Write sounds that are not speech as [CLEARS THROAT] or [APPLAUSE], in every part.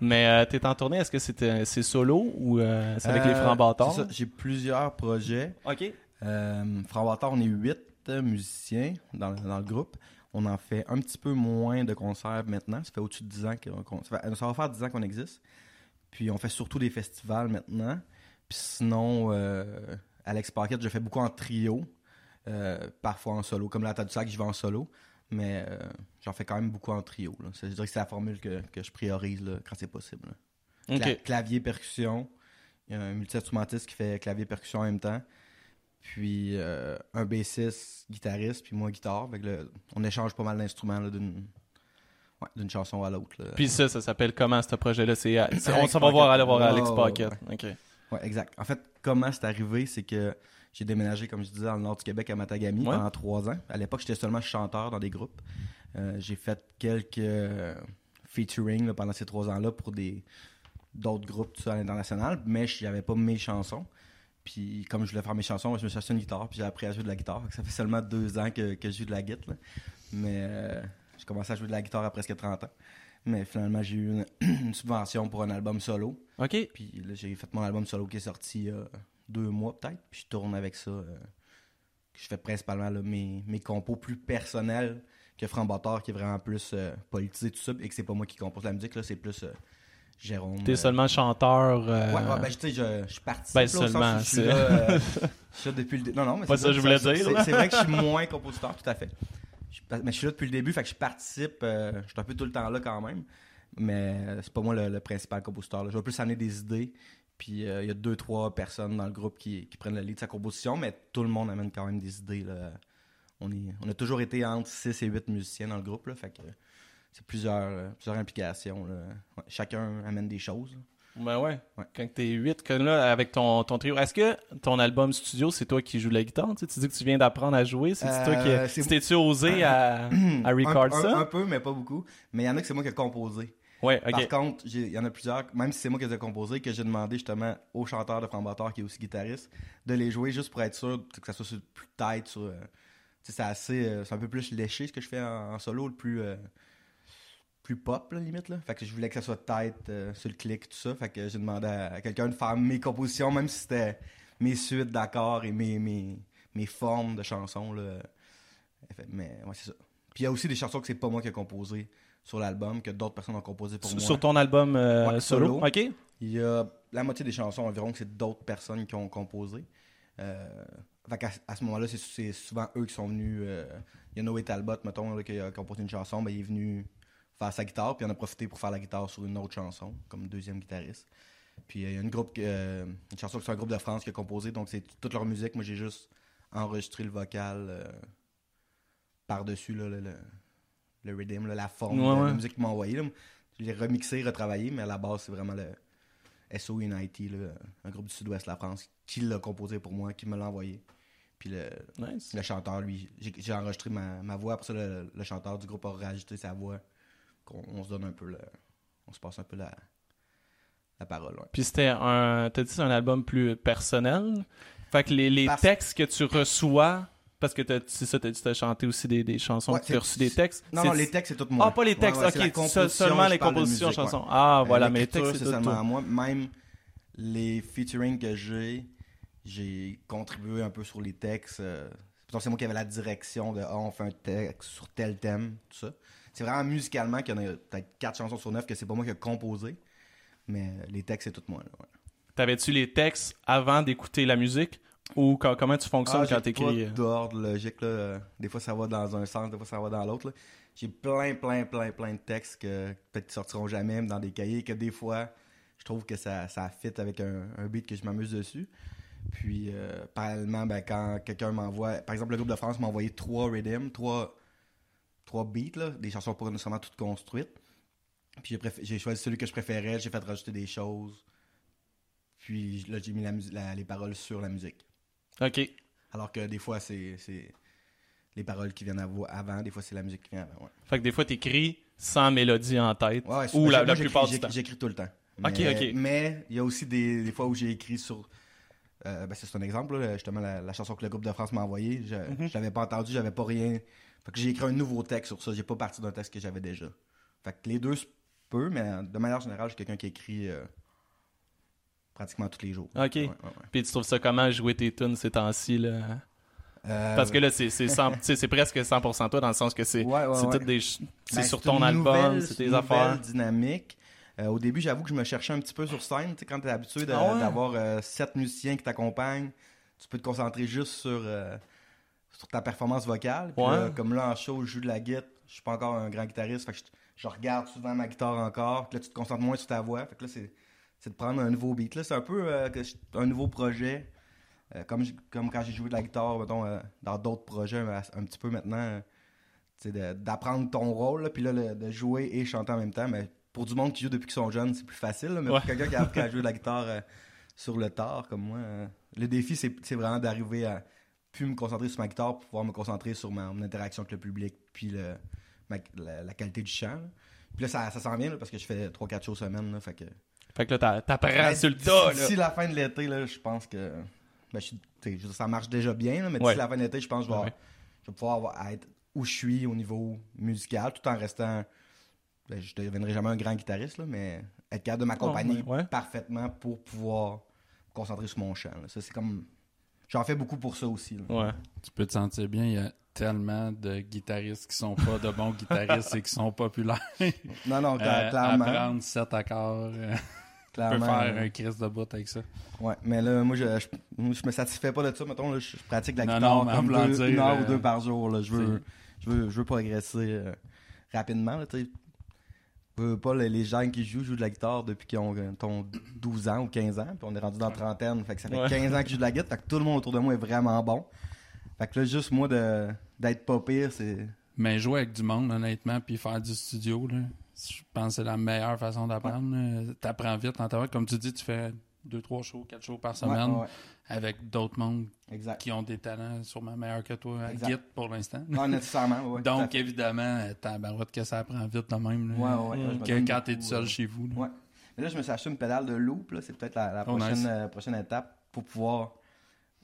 Mais euh, t'es en tournée, est-ce que c'est, c'est solo ou euh, c'est avec les Euh, francs bâtards? c'est ça, J'ai plusieurs projets. Ok. Euh, Franc Bâtard, on est huit euh, musiciens dans, dans le groupe. On en fait un petit peu moins de concerts maintenant. Ça fait au-dessus de 10 ans qu'on... qu'on- ça, fait- ça va faire 10 ans qu'on existe. Puis on fait surtout des festivals maintenant. Puis sinon, euh, Alex Paquette, je fais beaucoup en trio. euh, parfois en solo. Comme là, t'as du sac, je vais en solo. Mais euh, j'en fais quand même beaucoup en trio. Là. C'est- Je dirais que c'est la formule que, que je priorise là, quand c'est possible. là. Ok. Cla- clavier, percussion. Il y a un multi-instrumentiste qui fait clavier, percussion en même temps. Puis euh, un bassiste, guitariste, puis moi, guitare. Fait que là, on échange pas mal d'instruments d'une ouais, d'une chanson à l'autre. Puis ça, ça s'appelle comment ce projet-là? C'est, on s'en va voir, aller voir Alex Ouais, Pocket. ouais, Ok. Ouais, exact. En fait, comment c'est arrivé, c'est que j'ai déménagé, comme je disais, dans le nord du Québec, à Matagami, Ouais. pendant trois ans. À l'époque, j'étais seulement chanteur dans des groupes. Euh, j'ai fait quelques euh, featuring là, pendant ces trois ans-là pour des d'autres groupes tout ça, à l'international, mais je n'avais pas mes chansons. Puis comme je voulais faire mes chansons, je me suis acheté une guitare, puis j'ai appris à jouer de la guitare. Ça fait seulement deux ans que, que je joue de la guitare. Mais euh, j'ai commencé à jouer de la guitare à presque 30 ans. Mais finalement, j'ai eu une, [CLEARS THROAT] une subvention pour un album solo. Ok. Puis là, j'ai fait mon album solo qui est sorti il y a deux mois peut-être. Puis je tourne avec ça. euh, je fais principalement là, mes, mes compos plus personnels que Bâtard qui est vraiment plus euh, politisé tout ça. Et que c'est pas moi qui compose la musique, là, c'est plus euh, Jérôme. T'es euh, seulement chanteur. Ouais, ouais, ben, tu sais, je, je participe. Ben, là, au sens où seulement, je suis là, [LAUGHS] je suis là depuis le début. Non, non, mais Pas c'est ça que je voulais dire, c'est- vrai que je suis [LAUGHS] moins compositeur, tout à fait. Je mais je suis là depuis le début, fait que je participe. je suis un peu tout le temps là quand même. Mais c'est pas moi le, le principal compositeur. là. Je vais plus amener des idées. Puis euh, il y a deux, trois personnes dans le groupe qui, qui prennent le lead de sa composition, mais tout le monde amène quand même des idées. Là. On, est, on a toujours été entre 6 et 8 musiciens dans le groupe. Là, fait que c'est plusieurs, euh, plusieurs implications. là. Ouais, chacun amène des choses. Ben ouais. Ouais. Quand t'es 8, comme là, avec ton, ton trio, est-ce que ton album studio, c'est toi qui joues la guitare? Tu, sais, tu dis que tu viens d'apprendre à jouer. C'est toi Euh, qui. tu T'es-tu osé à, à record un, ça? un- un peu, mais pas beaucoup. Mais il y en a que c'est moi qui ai composé. Ouais, Par contre, il y en a plusieurs, même si c'est moi qui les ai composés, que j'ai demandé justement au chanteur de Frambator, qui est aussi guitariste, de les jouer juste pour être sûr que ça soit sur plus tight. Sur, euh, c'est assez. euh, c'est un peu plus léché ce que je fais en, en solo, le plus. euh, plus pop, là, limite. Là. Fait que je voulais que ça soit tight euh, sur le clic, tout ça. Fait que j'ai demandé à, à quelqu'un de faire mes compositions, même si c'était mes suites d'accords et mes, mes, mes formes de chansons. Là. Mais ouais, c'est ça. Puis il y a aussi des chansons que c'est pas moi qui ai composé sur l'album, que d'autres personnes ont composé pour moi. sur ton album euh, Ouais, solo. solo. Ok. Il y a la moitié des chansons environ que c'est d'autres personnes qui ont composé. Euh, fait à, ce moment-là, c'est, souvent eux qui sont venus. euh, il y a Noé Talbot, mettons, là, qui a composé une chanson, ben, il est venu faire sa guitare, puis il en a profité pour faire la guitare sur une autre chanson, comme deuxième guitariste. Puis euh, il y a une, groupe, une chanson que c'est un groupe de France qui a composé, donc c'est toute leur musique. Moi, j'ai juste enregistré le vocal par-dessus le, le, rhythm, là, la forme Ouais, de ouais. la musique qu'ils m'ont envoyé. là. Je l'ai remixé, retravaillé, mais à la base, c'est vraiment le SO Unity, là, un groupe du sud-ouest de la France, qui l'a composé pour moi, qui me l'a envoyé. Puis le, Nice. le chanteur, lui, j'ai enregistré ma, ma voix, après ça, le, le chanteur du groupe a rajouté sa voix. qu'on on se donne un peu le. On se passe un peu la, la parole. ouais. Puis c'était un. T'as dit c'est un album plus personnel. Fait que les, les Parce- textes que tu reçois. Parce que c'est ça, t'as dit t'as chanté aussi des, des chansons, Ouais, tu as reçu des textes. Non, non, les textes, c'est tout moi. Ah, pas les textes, Ouais, ok. seul- seulement les compositions, musique, chansons. Ah, Euh, voilà, mais les textes, c'est seulement à moi. Même les featuring que j'ai, j'ai contribué un peu sur les textes. euh, c'est moi qui avais la direction de ah, on fait un texte sur tel thème, tout ça. C'est vraiment musicalement qu'il y en a peut-être quatre chansons sur neuf que c'est pas moi qui ai composé. Mais les textes, c'est tout moi. Là. T'avais-tu les textes avant d'écouter la musique? Ou quand- comment tu fonctionnes Ah, quand t'écris pas d'ordre logique. Là. Euh, Des fois, ça va dans un sens, des fois, ça va dans l'autre. J'ai plein, plein, plein, plein de textes que peut-être qui sortiront jamais, même dans des cahiers, que des fois, je trouve que ça, ça fit avec un, un beat que je m'amuse dessus. Puis, euh, parallèlement, ben, quand quelqu'un m'envoie... Par exemple, le groupe de France m'a envoyé trois rhythms, trois, trois beats, là, des chansons pas nécessairement toutes construites. Puis, j'ai choisi celui que je préférais, j'ai fait rajouter des choses. Puis, là, j'ai mis la mus- la- les paroles sur la musique. Ok. Alors que des fois, c'est c'est les paroles qui viennent avant, des fois, c'est la musique qui vient avant. Ouais. Fait que des fois, t'écris sans mélodie en tête. Ouais, ouais, ou la, la plupart j'écris- du temps. J'écris tout le temps. Ok, Mais- ok. Mais il y a aussi des, des fois où j'ai écrit sur. euh, ben, c'est un exemple, là, justement, la, la chanson que le groupe de France m'a envoyée. Je je l'avais pas entendue, j'avais pas rien. Fait que j'ai écrit un nouveau texte sur ça. J'ai pas parti d'un texte que j'avais déjà. Fait que les deux peu, mais de manière générale, je suis quelqu'un qui écrit euh, pratiquement tous les jours. Ok. Ouais, ouais, ouais. Puis tu trouves ça comment jouer tes tunes ces temps-ci, là? Euh, Parce que là, c'est presque 100% toi, dans le sens que c'est ouais, c'est ouais. toutes des... ch- C'est Ben, sur ton album, c'est tes affaires. dynamique. Euh, au début, j'avoue que je me cherchais un petit peu sur scène. Tu sais, quand tu es habitué Ah d'avoir euh, sept musiciens qui t'accompagnent, tu peux te concentrer juste sur, euh, sur ta performance vocale. Puis là, comme là, en show, je joue de la guitare. Je suis pas encore un grand guitariste. Fait que je, je regarde souvent ma guitare encore. Puis là, tu te concentres moins sur ta voix. Fait que là, c'est c'est de prendre un nouveau beat. C'est un peu euh, un nouveau projet. Euh, comme, comme quand j'ai joué de la guitare, mettons, euh, dans d'autres projets, un, un petit peu maintenant. d'apprendre ton rôle, puis là, le- de jouer et chanter en même temps. Mais pour du monde qui joue depuis qu'ils sont jeunes, c'est plus facile. là, mais Ouais. pour quelqu'un qui a appris à [LAUGHS] jouer de la guitare sur le tard, comme moi, le défi, c'est c'est vraiment d'arriver à plus me concentrer sur ma guitare pour pouvoir me concentrer sur ma, mon interaction avec le public, puis le, ma- la, la qualité du chant. là. Puis là, ça, ça s'en vient là, parce que je fais 3-4 shows semaine. Là, fait que, Fait que là, t'a- t'apprends Ben, sur le d'ici- tas, là. D'ici la fin de l'été, là, je pense que. Ben, je ça marche déjà bien, là, mais d'ici Ouais. la fin de l'été, je pense que je vais, Ouais. je vais pouvoir avoir- être où je suis au niveau musical, tout en restant. ben, je ne deviendrai jamais un grand guitariste, là, mais être capable de m'accompagner Oh, ouais, ouais. parfaitement pour pouvoir me concentrer sur mon chant. là. Ça, c'est comme. J'en fais beaucoup pour ça aussi. là. Ouais. Tu peux te sentir bien, il y a tellement de guitaristes qui sont pas de bons guitaristes et qui sont populaires. Non, non, cla- Euh, clairement. apprendre sept accords, euh, tu peux clairement faire euh, un crise de bout avec ça. Ouais, mais là, moi, je, je, je me satisfais pas de ça. Mettons, là, je, je pratique la guitare non, comme deux- dire, une heure euh, ou deux par jour. Là. Je, veux, je, veux, je veux progresser euh, rapidement. Là, pas les, les gens qui jouent, jouent de la guitare depuis qu'ils ont, euh, ont 12 ans ou 15 ans. Puis on est rendu dans la trentaine. Fait que ça fait Ouais. 15 ans que je joue de la guitare. Fait que tout le monde autour de moi est vraiment bon. Fait que là, juste moi d'être pas pire, c'est. Mais jouer avec du monde, honnêtement, puis faire du studio, là, je pense que c'est la meilleure façon d'apprendre. là. T'apprends vite en. Comme tu dis, tu fais deux, trois shows, quatre shows par semaine Ouais, ouais, avec d'autres mondes exact. qui ont des talents sûrement meilleurs que toi à. Git pour l'instant. Non, nécessairement. ouais, à Donc, évidemment, ta barouette que ça apprend vite de même. là, Ouais, ouais, que quand t'es tout seul euh, chez vous. là. Ouais. Mais là, je me suis acheté une pédale de loop. là. C'est peut-être la, la Oh, prochaine, nice. euh, prochaine étape pour pouvoir,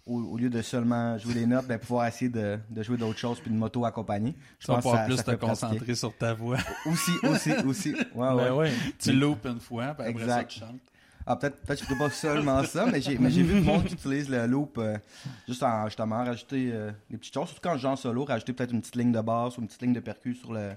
au, au lieu de seulement jouer des notes, ben, pouvoir essayer de, de jouer d'autres choses puis de m'auto-accompagner. Je Tu vas pense que pouvoir ça- plus ça te pratiquer. concentrer sur ta voix. Aussi, aussi, aussi. [LAUGHS] Ouais, Ben ouais. ouais. tu loupes une fois, puis après ça, tu chantes. Ah, peut-être peut que je ferai pas seulement ça, mais j'ai mais j'ai vu du monde qui utilise le loop euh, juste en justement rajouter euh, des petites choses. Surtout quand je joue en solo, rajouter peut-être une petite ligne de basse ou une petite ligne de percus sur, le,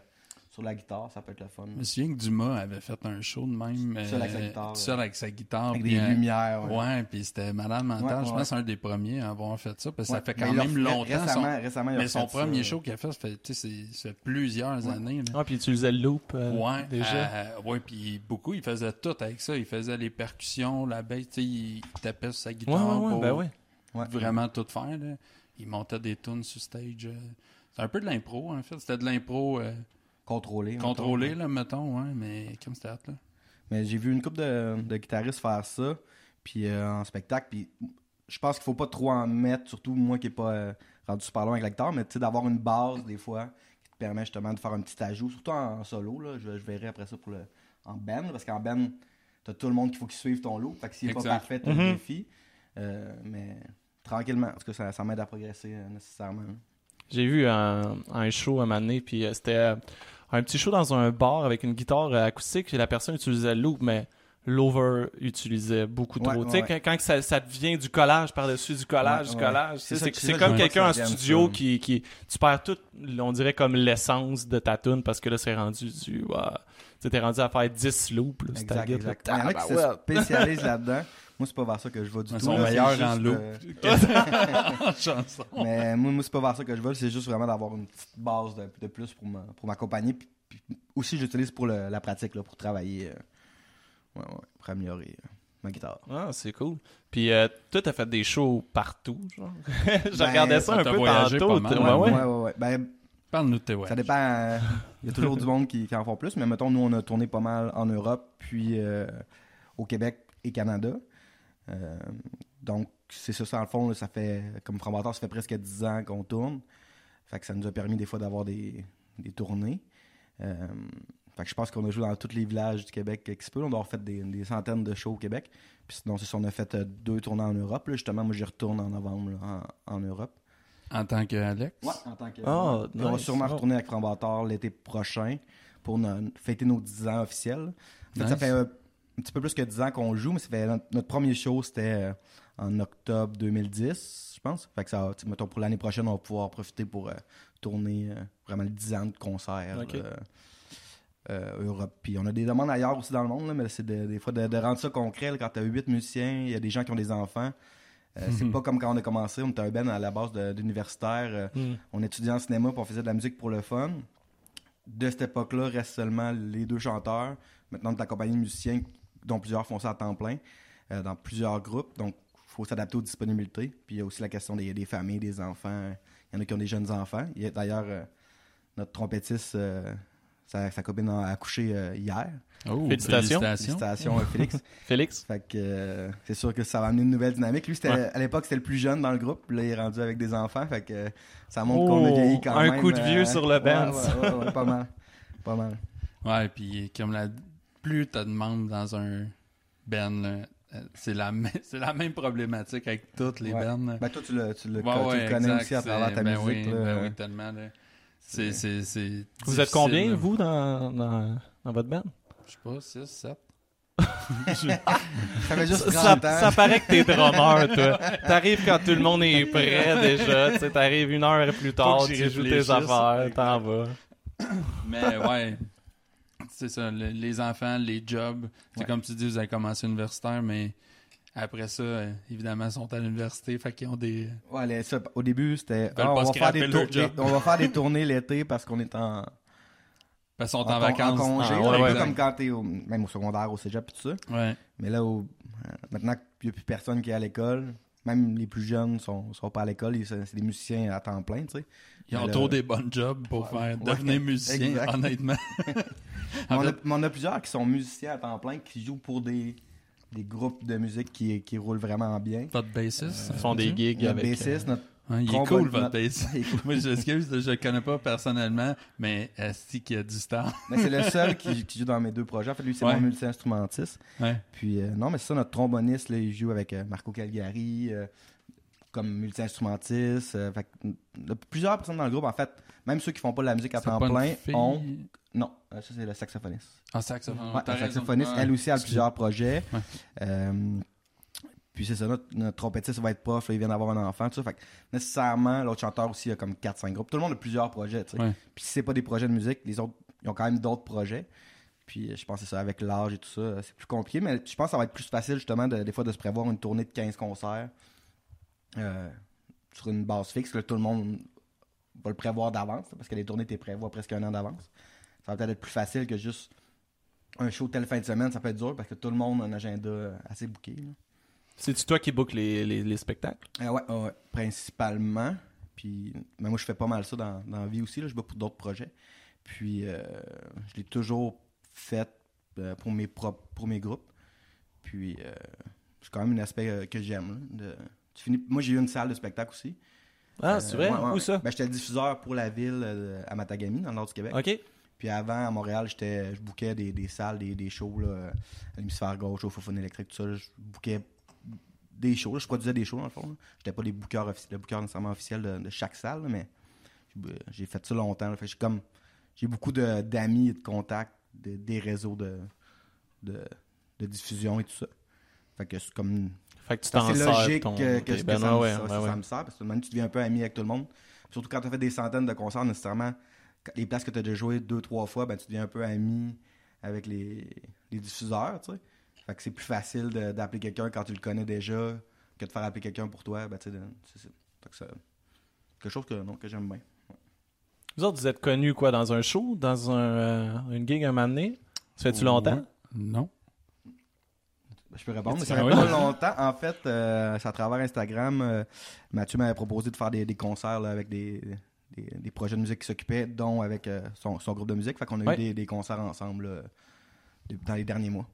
sur la guitare, ça peut être le fun. Je me souviens que Dumas avait fait un show de même. Seul avec sa guitare, seul ouais. avec sa guitare. Avec puis, des lumières. Ouais. Ouais, puis c'était malade mental. Ouais, je ouais. pense que c'est un des premiers à avoir fait ça, parce que Ouais. ça fait Mais quand il même longtemps. Récemment, son- récemment, il a Mais son premier show qu'il a fait, ça fait, tu sais, c'est- ça fait plusieurs Ouais. années. là. Ah, puis tu utilisais le loop euh, Ouais, déjà. euh, ouais, puis beaucoup, il faisait tout avec ça. Il faisait les percussions, la sais, il tapait sur sa guitare ouais, ouais, pour ben ouais. Ouais. vraiment tout faire. Là. Il montait des tunes sur stage. euh. C'est un peu de l'impro, en fait. C'était de l'impro euh, Contrôlé. mettons. contrôlé, là, mettons, ouais, mais comme c'était hot, là. Mais j'ai vu une couple de, de guitaristes faire ça, puis euh, en spectacle, puis je pense qu'il faut pas trop en mettre, surtout moi qui n'ai pas euh, rendu super loin avec la guitare, mais tu sais, d'avoir une base des fois qui te permet justement de faire un petit ajout, surtout en, solo, là, je, je verrai après ça pour le, en band, parce qu'en band, t'as tout le monde qu'il faut qu'il suive ton loop, fait que s'il est pas parfait, t'as Mhm. le défi, Euh, mais tranquillement, parce que ça, ça m'aide à progresser euh, nécessairement. J'ai vu un, un show un moment donné, puis euh, c'était euh, un petit show dans un bar avec une guitare euh, acoustique, et la personne utilisait le loop, mais l'over utilisait beaucoup trop. Ouais, tu sais, quand, ça, ça devient du collage par-dessus du collage, Ouais, du collage, C'est que- comme que quelqu'un en studio qui, qui. Tu perds tout, on dirait comme l'essence de ta tune, parce que là, c'est rendu du. tu t'es rendu à faire 10 loops, là, Exact, exact. Il y en a qui se Tabarouette. spécialisent là-dedans. Moi, c'est pas vers ça que je vais du Ils tout. sont là, c'est meilleurs juste, en loop. [LAUGHS] euh, Chanson? Mais moi, moi c'est pas vers ça que je veux. C'est juste vraiment d'avoir une petite base de, de plus pour m'a- pour m'accompagner. Puis, puis aussi, j'utilise pour le- la pratique, là, pour travailler, euh, ouais, ouais, pour améliorer euh, ma guitare. Ah, c'est cool. Puis euh, toi, t'as fait des shows partout, genre? [LAUGHS] Je Ben, regardais ça un peu voyagé tantôt. pas mal. Ouais, ouais. ouais, ouais, ouais. Ben, Parle-nous de tes ouais. ça dépend. euh, Il y a toujours du monde qui, qui en font plus. Mais mettons, nous, on a tourné pas mal en Europe, puis euh, au Québec et Canada. Euh, donc, c'est ça, ça, en le fond, là, ça fait, comme Frambator, ça fait presque 10 ans qu'on tourne. Fait que ça nous a permis des fois d'avoir des, des tournées. Euh, fait que je pense qu'on a joué dans tous les villages du Québec qui se peut. On doit avoir fait des, des centaines de shows au Québec. Puis sinon, c'est ça, on a fait euh, deux tournées en Europe. là. Justement, moi, j'y retourne en novembre là, en, en Europe. En tant qu'Alex? Ouais, en tant que. Puis on va sûrement Oh. retourner avec Frambator l'été prochain pour no- fêter nos 10 ans officiels. En fait, ça fait euh, un petit peu plus que 10 ans qu'on joue, mais ça fait notre, notre premier show, c'était euh, en octobre 2010, je pense. Fait que ça, mettons, pour l'année prochaine, on va pouvoir profiter pour euh, tourner euh, vraiment les 10 ans de concerts. Euh, Europe. Puis on a des demandes ailleurs aussi dans le monde, là, mais c'est de- des fois de, de rendre ça concret. là, quand tu as 8 musiciens, il y a des gens qui ont des enfants. Euh, C'est Mhm. pas comme quand on a commencé, on était un band à la base d'universitaire. euh, Hmm. on étudiait en cinéma puis on faisait de la musique pour le fun. De cette époque-là, restent seulement les deux chanteurs. Maintenant, on est accompagné de musiciens dont plusieurs font ça à temps plein euh, dans plusieurs groupes. Donc, il faut s'adapter aux disponibilités. Puis il y a aussi la question des, des familles, des enfants. Il y en a qui ont des jeunes enfants. Il y a d'ailleurs euh, notre trompettiste, euh, sa, sa copine a accouché euh, hier. Oh, Félicitations. Félicitations, Félix. [LAUGHS] Félix? Fait que euh, c'est sûr que ça va amener une nouvelle dynamique. Lui, Ouais. à l'époque, c'était le plus jeune dans le groupe. Là, il est rendu avec des enfants. Fait que ça montre qu'on a Oh, vieilli quand un même. coup de vieux sur le ouais, band. Ouais, ouais, ouais, pas mal. [LAUGHS] Pas mal. Ouais, puis comme la plus t'as de membres dans un band, là, euh, c'est la, même- [LAUGHS] c'est la même problématique avec toutes les Ouais. bands. là. Ben, toi, tu le, tu le, Ouais, tu le ouais, connais exact, aussi à travers ta ben musique. Oui, là. ben oui, tellement. là. C'est, c'est, c'est Vous êtes combien, vous, dans, dans, dans votre band? Je sais pas, 6, 7. Ça fait juste Ça, 30 ans. ça paraît que t'es [LAUGHS] drummer, toi. T'arrives quand tout le monde est prêt déjà. Tu t'arrives une heure plus tard, tu joues tes affaires, t'en vas. Mais ouais, c'est ça, le- les enfants, les jobs. C'est Ouais. comme tu dis, vous avez commencé universitaire, mais après ça, euh, évidemment, ils sont à l'université, fait qu'ils ont des... Ouais, les- ça, au début, c'était. ah, on, va faire des tour- on va faire des tournées l'été parce qu'on est en, Parce qu'ils sont en, vacances. en congé. Ah, ouais, un peu ouais. comme quand t'es au, même au secondaire, au cégep, tout ça. Ouais. Mais là, au- euh, maintenant qu'il n'y a plus personne qui est à l'école, même les plus jeunes sont, sont pas à l'école, c'est des musiciens à temps plein, tu sais. Ils ont trop des bonnes jobs pour Ouais. faire Ouais, devenir musicien, exact. honnêtement. [LAUGHS] On, a, fait- mais on a plusieurs qui sont musiciens à temps plein, qui jouent pour des, des groupes de musique qui, qui roulent vraiment bien. Votre bassiste. Ils font des gigs Notre avec... euh, bassiste, notre il est cool, votre [LAUGHS] cool. Moi, je m'excuse, je le connais pas personnellement, mais Asti qui a du star. [LAUGHS] Mais c'est le seul qui, [LAUGHS] qui joue dans mes deux projets. En fait, lui, c'est Ouais. mon multi-instrumentiste. Ouais. Puis, euh, non, mais c'est ça, notre tromboniste, là, il joue avec euh, Marco Calgari euh, comme multi-instrumentiste. euh, a plusieurs personnes dans le groupe, en fait, même ceux qui font pas de la musique à temps plein, ont. Non, euh, ça, c'est le saxophoniste. Ah, saxophone. Ouais, t'as la saxophoniste, Ouais. elle aussi a plusieurs projets. Ouais. Euh, puis c'est ça, notre, notre trompettiste va être prof, là, il vient d'avoir un enfant, tout ça. Fait que nécessairement, l'autre chanteur aussi a comme 4-5 groupes. Tout le monde a plusieurs projets, tu sais. Ouais. Puis si c'est pas des projets de musique, les autres, ils ont quand même d'autres projets. Puis euh, je pense que c'est ça, avec l'âge et tout ça, c'est plus compliqué. Mais je pense que ça va être plus facile, justement, de- des fois, de se prévoir une tournée de 15 concerts euh, sur une base fixe, que tout le monde va le prévoir d'avance, parce que les tournées, tu prévois presque un an d'avance. Ça va peut-être être plus facile que juste un show telle fin de semaine, ça peut être dur parce que tout le monde a un agenda assez booké. là. C'est-tu toi qui book les, les, les spectacles? Euh, ouais, principalement. Puis, mais moi, je fais pas mal ça dans, dans la vie aussi. Là. Je book pour d'autres projets. Puis, euh, je l'ai toujours fait euh, pour, mes propres, pour mes groupes. Puis, euh, c'est quand même un aspect que j'aime. là, de- tu finis... Moi, j'ai eu une salle de spectacle aussi. Ah, c'est vrai? Ouais, ouais. Où ça? Ben, j'étais le diffuseur pour la ville à Matagami, dans le nord du Québec. OK. Puis avant, à Montréal, j'étais, je bookais des, des salles, des, des shows là, à l'hémisphère gauche, au Fofone électrique, tout ça. Je bookais des shows. là. Je produisais des shows, dans le fond. J'étais pas des bookers le booker nécessairement officiel de, de chaque salle, là, mais j'ai- fait ça longtemps. Fait j'ai comme j'ai beaucoup de- d'amis et de contacts, de- des réseaux de, de, de diffusion et tout ça. Fait que c'est comme Fait que tu t'en logique ton... que, que, que bands. ça, ouais, ça- ouais, ça- ouais. ça me sert parce que tu deviens un peu ami avec tout le monde. Surtout quand tu as fait des centaines de concerts, nécessairement, les places que tu as déjà joué deux, trois fois, ben, tu deviens un peu ami avec les, les diffuseurs. Tu sais. Fait que c'est plus facile d'appeler quelqu'un quand tu le connais déjà que de faire appeler quelqu'un pour toi. Ben, tu sais, c'est- quelque chose que, non, que j'aime bien. Vous autres, vous êtes connus quoi, dans un show, dans un, euh, une gig un moment donné? Ça fait-tu longtemps? Ouais. Non. Je peux répondre, mais ça Ah fait oui? pas longtemps. En fait, euh, c'est à travers Instagram. euh, Mathieu m'avait proposé de faire des, des concerts là, avec des, des, des projets de musique qui s'occupaient, dont avec euh, son, son groupe de musique. Fait qu'on a Ouais. eu des, des concerts ensemble là, de- dans les derniers mois.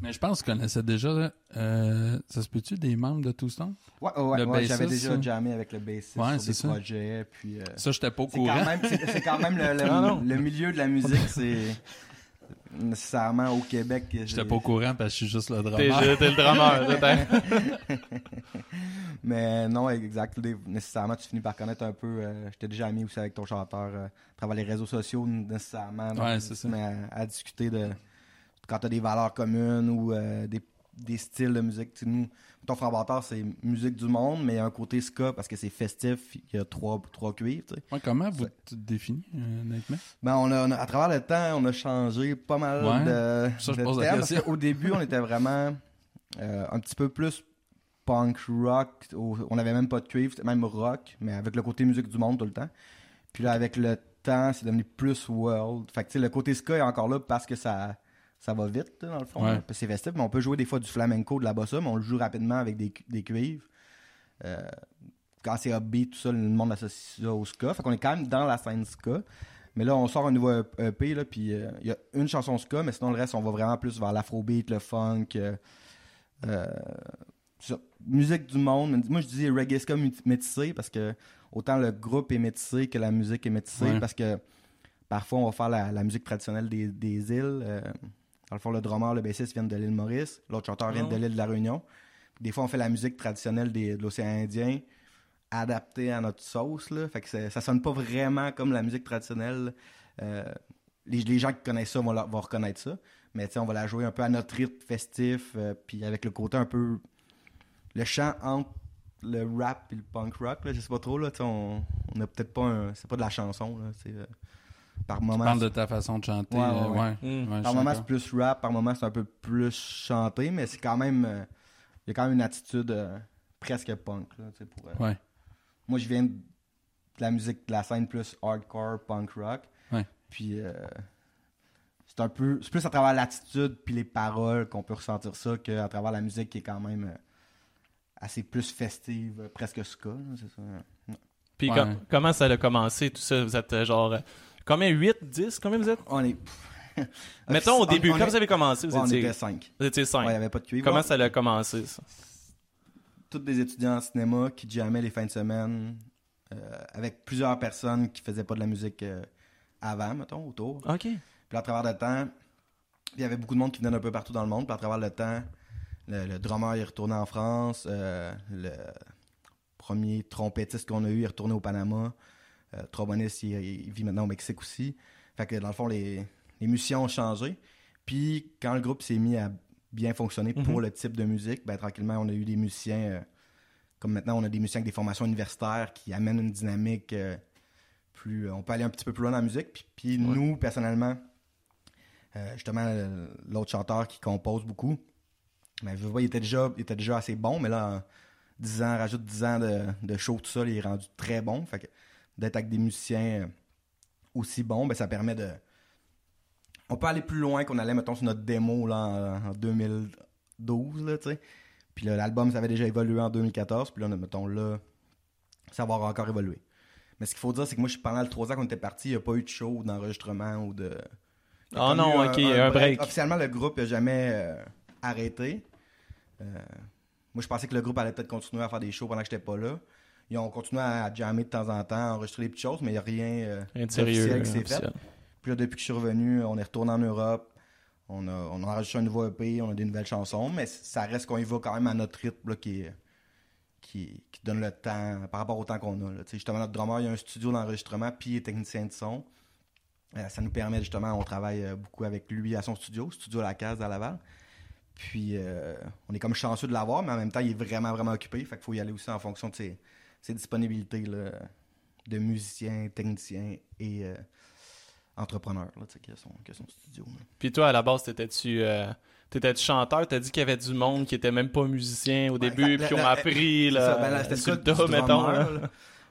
Mais je pense qu'on connaissait déjà, euh, ça se peut-tu, des membres de Touston? Ouais, ouais, ouais, ouais, j'avais déjà ça? jamais avec le bassiste Ouais, sur des ça. projets. Puis, euh, Ça, j'étais pas au c'est courant. quand même, c'est, quand même le, [LAUGHS] le- non. le milieu de la musique, c'est. [LAUGHS] nécessairement au Québec. J'étais pas au courant parce que je suis juste le drummer. t'es le drummer. [LAUGHS] [LAUGHS] Mais non, exact. Nécessairement, tu finis par connaître un peu. euh, J'étais déjà ami aussi avec ton chanteur euh, à travers les réseaux sociaux, nécessairement. Donc, Ouais, c'est ça. mets à, à discuter de quand tu as des valeurs communes ou euh, des, des styles de musique. Tu sais, nous, ton frère c'est musique du monde, mais il y a un côté ska parce que c'est festif. Il y a trois, trois cuivres. tu sais. Ouais, comment vous te définis, euh, honnêtement? Ben, on a, on a- à travers le temps, on a changé pas mal Ouais. de, Ça, je de la termes, parce question. qu'au début, on était vraiment euh, un petit peu plus punk rock. Au- On avait même pas de cuivre, c'était même rock, mais avec le côté musique du monde tout le temps. Puis là, avec le temps, c'est devenu plus world. Fait que, tu sais, le côté ska est encore là parce que ça, ça va vite, dans le fond. Ouais. C'est festif, mais on peut jouer des fois du flamenco, de la bossa, mais on le joue rapidement avec des, des cuivres. Euh, quand c'est upbeat, tout ça, le monde associe ça au ska. Fait qu'on est quand même dans la scène ska. Mais là, on sort un nouveau EP, là, puis euh, il y a une chanson ska, mais sinon le reste, on va vraiment plus vers l'afrobeat, le funk. euh, ça. musique du monde. Moi, je dis reggae ska métissé parce que autant le groupe est métissé que la musique est métissée Ouais. parce que parfois, on va faire la, la musique traditionnelle des, des îles. Dans le fond, le drummer, le bassiste viennent de l'île Maurice, l'autre chanteur vient Ah. de l'île de la Réunion. Des fois, on fait la musique traditionnelle des- de l'océan Indien adaptée à notre sauce. Là. Fait que ça, ça sonne pas vraiment comme la musique traditionnelle. Euh, les, les gens qui connaissent ça vont, la- vont reconnaître ça. Mais on va la jouer un peu à notre rythme festif, euh, puis avec le côté un peu. Le chant entre le rap et le punk rock, là, je sais pas trop. Là, on, on a peut-être pas un. C'est pas de la chanson. Là, c'est, euh, par Tu moment. parles de ta façon de chanter. Ouais, ouais, euh, ouais. ouais. Mm. Par moment, c'est plus rap, par moment, c'est un peu plus chanté, mais c'est quand même. euh, Il y a quand même une attitude euh, presque punk. Là, tu sais, pour, euh, Ouais. Moi, je viens de la musique de la scène plus hardcore, punk rock. Ouais. Puis. euh, c'est un peu. C'est plus à travers l'attitude puis les paroles qu'on peut ressentir ça qu'à travers la musique qui est quand même euh, assez plus festive, presque ska. c'est ça. Puis Ouais. com- comment ça a commencé, tout ça? Vous êtes euh, genre... Combien? 8, 10? Combien vous êtes? On est. [LAUGHS] Mettons au début, on quand est- vous avez commencé, vous ouais, on étiez, était cinq. vous étiez Ouais, 5. il n'y avait pas de cuivre. Comment ça a commencé, ça? tous des étudiants en cinéma qui jammaient les fins de semaine euh, avec plusieurs personnes qui faisaient pas de la musique euh, avant, mettons, autour. OK. Puis à travers le temps, il y avait beaucoup de monde qui venait d'un peu partout dans le monde. Puis à travers le temps, le, le drummer est retourné en France. euh, le premier trompettiste qu'on a eu est retourné au Panama. Euh, tromboniste, il, il vit maintenant au Mexique aussi. Fait que dans le fond, les, les musiciens ont changé. Puis quand le groupe s'est mis à bien fonctionner pour Mhm. le type de musique, ben, tranquillement, on a eu des musiciens. euh, comme maintenant, on a des musiciens avec des formations universitaires qui amènent une dynamique euh, plus. on peut aller un petit peu plus loin dans la musique. Puis, puis Ouais. nous, personnellement, justement, l'autre chanteur qui compose beaucoup, ben, je pas, il, était déjà, il était déjà assez bon, mais là, en 10 ans, rajoute 10 ans de, de show, tout ça, il est rendu très bon. Fait que d'être avec des musiciens euh, aussi bons, ben, ça permet de. On peut aller plus loin qu'on allait, mettons, sur notre démo là, en, en 2012, là, tu sais. Puis l'album, ça avait déjà évolué en 2014, puis là, mettons, là, ça va encore évoluer. Mais ce qu'il faut dire, c'est que moi, je- pendant les trois ans qu'on était parti, il n'y a pas eu de show d'enregistrement ou de. Il y a Ah comme non, eu ok, un break. Officiellement, le groupe n'a jamais euh, arrêté. Euh, moi, je pensais que le groupe allait peut-être continuer à faire des shows pendant que j'étais pas là. Ils ont continué à jammer de temps en temps, à enregistrer des petites choses, mais il n'y a rien, euh, Rien de sérieux. d'officiel qui s'est fait. Puis là, depuis que je suis revenu, on est retourné en Europe. On a, on a enregistré un nouveau EP, on a des nouvelles chansons, mais ça reste qu'on y va quand même à notre rythme là, qui, qui, qui donne le temps par rapport au temps qu'on a. là. Justement, notre drummer, il y a un studio d'enregistrement, puis il est technicien de son. Euh, ça nous permet justement, on travaille euh, beaucoup avec lui à son studio, studio La Case à Laval. Puis euh, on est comme chanceux de l'avoir, mais en même temps, il est vraiment, vraiment occupé. Fait qu'il faut y aller aussi en fonction de ses, ses disponibilités là, de musicien, technicien et euh, entrepreneur là, qui, a son, qui a son studio. là. Puis toi, à la base, t'étais-tu euh, t'étais-tu chanteur? T'as dit qu'il y avait du monde qui était même pas musicien au début, fait- puis ont le- appris là, ben là, sur le tas, mettons. là.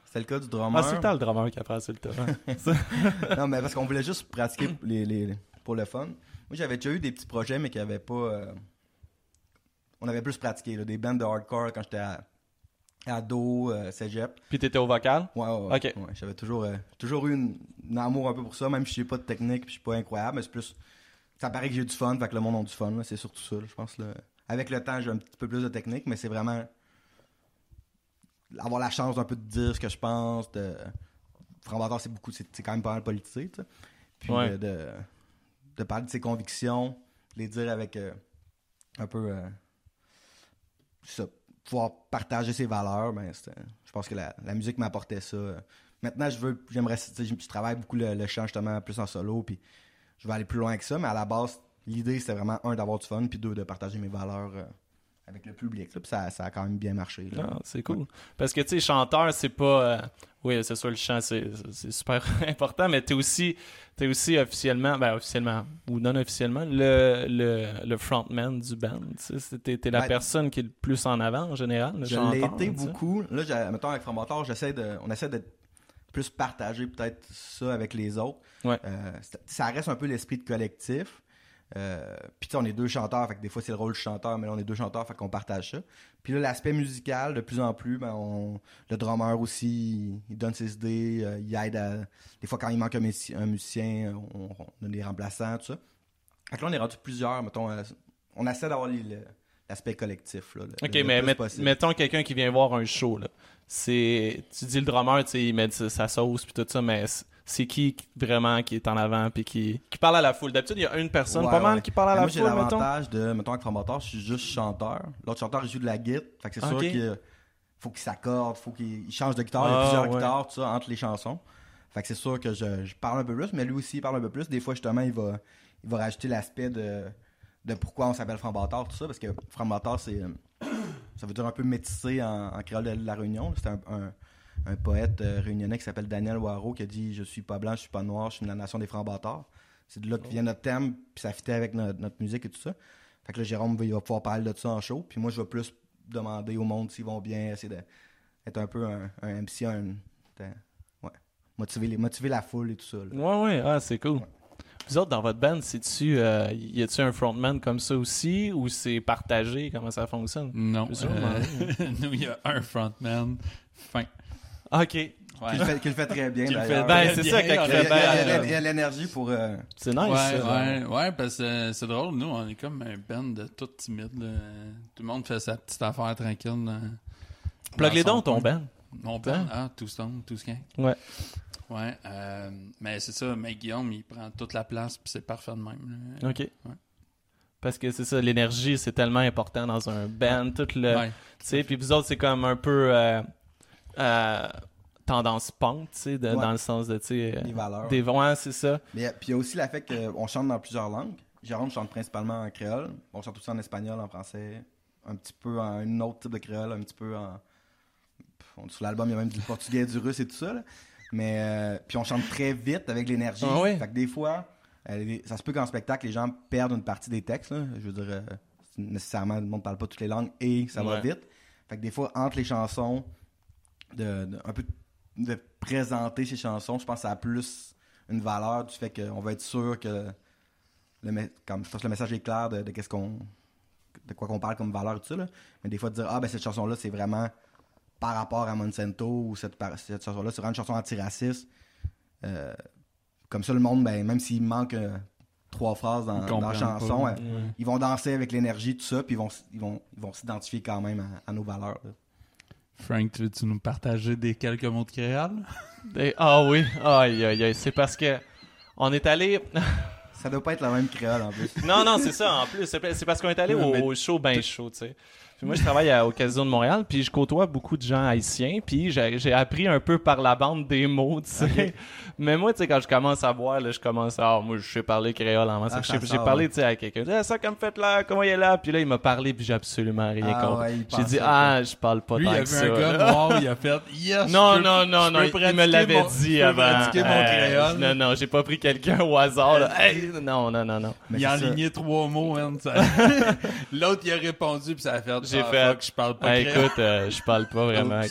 C'était le cas du drummer. Ah, c'est le le drummer qui apprend sur le tas. [LAUGHS] non, mais parce qu'on voulait juste pratiquer les, les- pour le fun. Moi, j'avais déjà eu des petits projets, mais qui n'avaient pas. euh, On avait plus pratiqué, là, des bands de hardcore quand j'étais à- ado, euh, cégep. Puis t'étais au vocal? Ouais, ouais, ouais. Ok. Ouais, j'avais toujours, euh, toujours eu une, un amour un peu pour ça, même si j'ai pas de technique puis je suis pas incroyable, mais c'est plus. Ça paraît que j'ai du fun, fait que le monde a du fun, c'est surtout ça, je pense. Là. Avec le temps, j'ai un petit peu plus de technique, mais c'est vraiment. Avoir la chance d'un peu de dire ce que je pense. De... Framboiteur, c'est beaucoup, c'est quand même pas mal politisé, tu sais. Puis Ouais. euh, de, de parler de ses convictions, les dire avec euh, un peu. ça, pouvoir partager ses valeurs, ben, je pense que la, musique m'apportait ça. Maintenant, je veux, j'aimerais, je, travaille beaucoup le, le chant justement plus en solo, puis je vais aller plus loin que ça, mais à la base, l'idée c'était vraiment un d'avoir du fun, puis deux de partager mes valeurs euh, avec le public. là, puis ça, ça a quand même bien marché. là. Ah, c'est cool. Parce que, tu sais, chanteur, c'est pas... euh, Oui, c'est sûr, le chant, c'est c'est super [LAUGHS] important, mais t'es aussi, es aussi officiellement, ben officiellement, ou non officiellement, le, le, le frontman du band. T'es t'es la Ben, personne qui est le plus en avant, en général, le Je chanteur. l'ai été sais. beaucoup. Là, j'ai- mettons, avec Framboteur, j'essaie de, on essaie de plus partager peut-être ça avec les autres. Ouais. Euh, ça reste un peu l'esprit de collectif. Euh, Puis on est deux chanteurs, fait que des fois c'est le rôle du chanteur, mais là on est deux chanteurs, fait qu'on partage ça. Puis là, l'aspect musical, de plus en plus, ben, on- le drummer aussi, il, donne ses idées, euh, il aide à... Des fois, quand il manque un, musicien, un musicien, on, on a des remplaçants, tout ça. Fait que là, on est rendu plusieurs, mettons, euh, on essaie d'avoir l'aspect collectif. Là, le- Ok, le mais met- mettons quelqu'un qui vient voir un show, là. C'est... Tu dis le drummer, tu sais, il met sa sa sauce puis tout ça, mais c'est- qui vraiment qui est en avant puis qui, qui parle à la foule? D'habitude, il y a une personne, Ouais, pas mal, qui parle à la moi, j'ai foule, l'avantage de, mettons, avec Framboteur, je suis juste chanteur. L'autre chanteur, il joue de la guitare. Fait que c'est sûr qu'il faut qu'il s'accorde, faut qu'il il change de guitare. il y Ah, a plusieurs ouais. guitares, tout ça, entre les chansons. Fait que c'est sûr que je, je parle un peu plus, mais lui aussi, il parle un peu plus. Des fois, justement, il va, il va rajouter l'aspect de, de pourquoi on s'appelle Framboteur, tout ça, parce que Framboteur, c'est. Ça veut dire un peu métissé en, en créole de la Réunion. C'est un, un- un poète euh, réunionnais qui s'appelle Daniel Waro qui a dit Je suis pas blanc, je suis pas noir, je suis de la nation des Frambotards. C'est de là que vient notre thème, puis ça fitait avec notre, notre musique et tout ça. Fait que là, Jérôme il va pouvoir parler de ça en show, puis moi, je vais plus demander au monde s'ils vont bien, essayer d'être un peu un, un MC, un, ouais, motiver, les, motiver la foule et tout ça. là. Ouais, ouais, ah, c'est cool. Vous autres, dans votre band, c'est-tu, euh, y a-tu un frontman comme ça aussi ou c'est partagé? Comment ça fonctionne? Non. Euh, [LAUGHS] nous, il y a un frontman. Fin. Ok. Qui, le fait, très bien, fait Ben, bien, c'est ça, quand il fait il y a- il y a- bien. il y a l'énergie pour... euh, C'est nice, Ouais, ça. ouais, ouais, parce que euh, c'est drôle, nous, on est comme un band de tout timide. là. Tout le monde fait sa petite affaire tranquille. Plug les dons, ton band. Mon band, ah, tout stone, tout skin. Ouais. Ouais, euh, mais c'est ça, mais Guillaume, il prend toute la place, puis c'est parfait de même. là. Ok. Parce que c'est ça, l'énergie, c'est tellement important dans un band. Tout le. Ouais. Tu sais, puis vous autres, c'est comme un peu. euh, euh, tendance punk, tu sais, de- Ouais. dans le sens de, tu sais. des valeurs. Des ouais, c'est ça. Mais puis il y a aussi l'effet qu'on chante dans plusieurs langues. Jérôme chante principalement en créole. On chante aussi en espagnol, en français, un petit peu en un autre type de créole, un petit peu en. Sur l'album, il y a même du portugais, du russe et tout ça. là. Mais euh, puis on chante très vite avec l'énergie. Ah ouais? Fait que des fois, euh, ça se peut qu'en spectacle, les gens perdent une partie des textes. là. Je veux dire, euh, nécessairement, le monde parle pas toutes les langues et ça va vite. Fait que des fois, entre les chansons, de, de- un peu de présenter ces chansons, je pense que ça a plus une valeur du fait qu'on va être sûr que le, me- comme, je pense que le message est clair de, de qu'est-ce qu'on de quoi qu'on parle comme valeur et tout ça. là. Mais des fois, de dire Ah, ben cette chanson-là, c'est vraiment par rapport à Monsanto ou cette, chanson-là, c'est vraiment une chanson antiraciste. Euh, comme ça, le monde, ben, même s'il manque euh, trois phrases dans, la chanson, euh, ils vont danser avec l'énergie, tout ça, puis ils vont, s- ils vont, ils vont s'identifier quand même à, à nos valeurs. là. Frank, tu veux-tu nous partager des quelques mots de créole? [LAUGHS] Ah oui, aïe, aïe, aïe. C'est parce que on est allé. Ça doit pas être la même créole en plus. non, non, c'est ça en plus. C'est parce qu'on est allé au show ben chaud, tu sais. Puis moi, je travaille à- au Casino de Montréal, puis je côtoie beaucoup de gens haïtiens, puis j'ai j'ai appris un peu par la bande des mots, tu sais. Mais moi, tu sais, quand je commence à boire, là, je commence à... Ah, moi, je sais parler créole en masse. Ah, J'ai ça j'ai sort, parlé, tu sais, à quelqu'un. Ah, ça, comme fait là, comment il est là? Puis là, il m'a parlé, puis j'ai absolument rien Ah compris. ouais, il j'ai dit, ah, je parle pas Lui, il tant a que vu ça. un gars noir, il a fait Yes! Non, je peux- non, non, je non, peux il- il me l'avait dit avant. pratiquer mon Euh, créole. non, non, j'ai pas pris quelqu'un au hasard. Là. Hey, non, non, non, non. Mais il a enligné trois mots, hein, ça- [LAUGHS] L'autre, il a répondu, puis ça a fait J'ai Ah, fait- fuck, je parle pas Hey, créole. écoute, euh, je parle pas vraiment. [LAUGHS]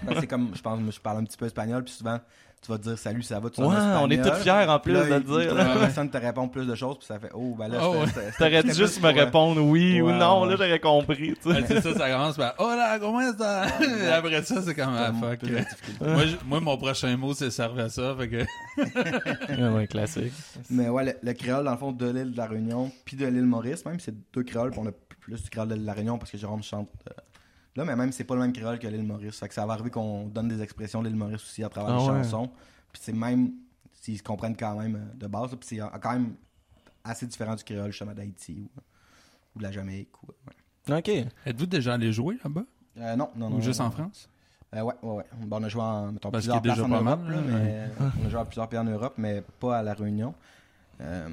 Ben, c'est comme, je pense, moi, je parle un petit peu espagnol, puis souvent, tu vas te dire salut, ça va, tu Ouais, on est tous fiers en plus là, de dire. [LAUGHS] La là. personne te répond plus de choses, puis ça fait oh, ben là, Oh, T'aurais dû juste me euh, répondre oui ou non, là j'aurais compris. tu sais. Ça, ça commence par Hola, comment ça? [LAUGHS] Après ça, c'est comme ah, fuck. moi, je- moi, mon prochain mot, c'est serve à ça. Fait que... Ouais, ouais, classique. Mais ouais, le, le créole, dans le fond, de l'île de la Réunion, puis de l'île Maurice, même, c'est deux créoles, puis on a plus du créole de la Réunion parce que Jérôme chante euh, là, mais même, c'est pas le même créole que l'île Maurice. Fait que ça va arriver qu'on donne des expressions de l'île Maurice aussi à travers Ah les ouais. chansons. Puis c'est même, s'ils se comprennent quand même euh, de base, puis c'est euh, quand même assez différents du créole, justement, d'Haïti ou, ou de la Jamaïque. Ou, ouais. Ok. Êtes-vous déjà allé jouer là-bas? Euh, non, non, non. Ou juste non. en France? Euh, ouais, ouais, ouais. Bon, on a joué en mettons, Parce plusieurs places en Europe, mal, là, là, mais [LAUGHS] on a joué à plusieurs pays en Europe, mais pas à La Réunion. Euh,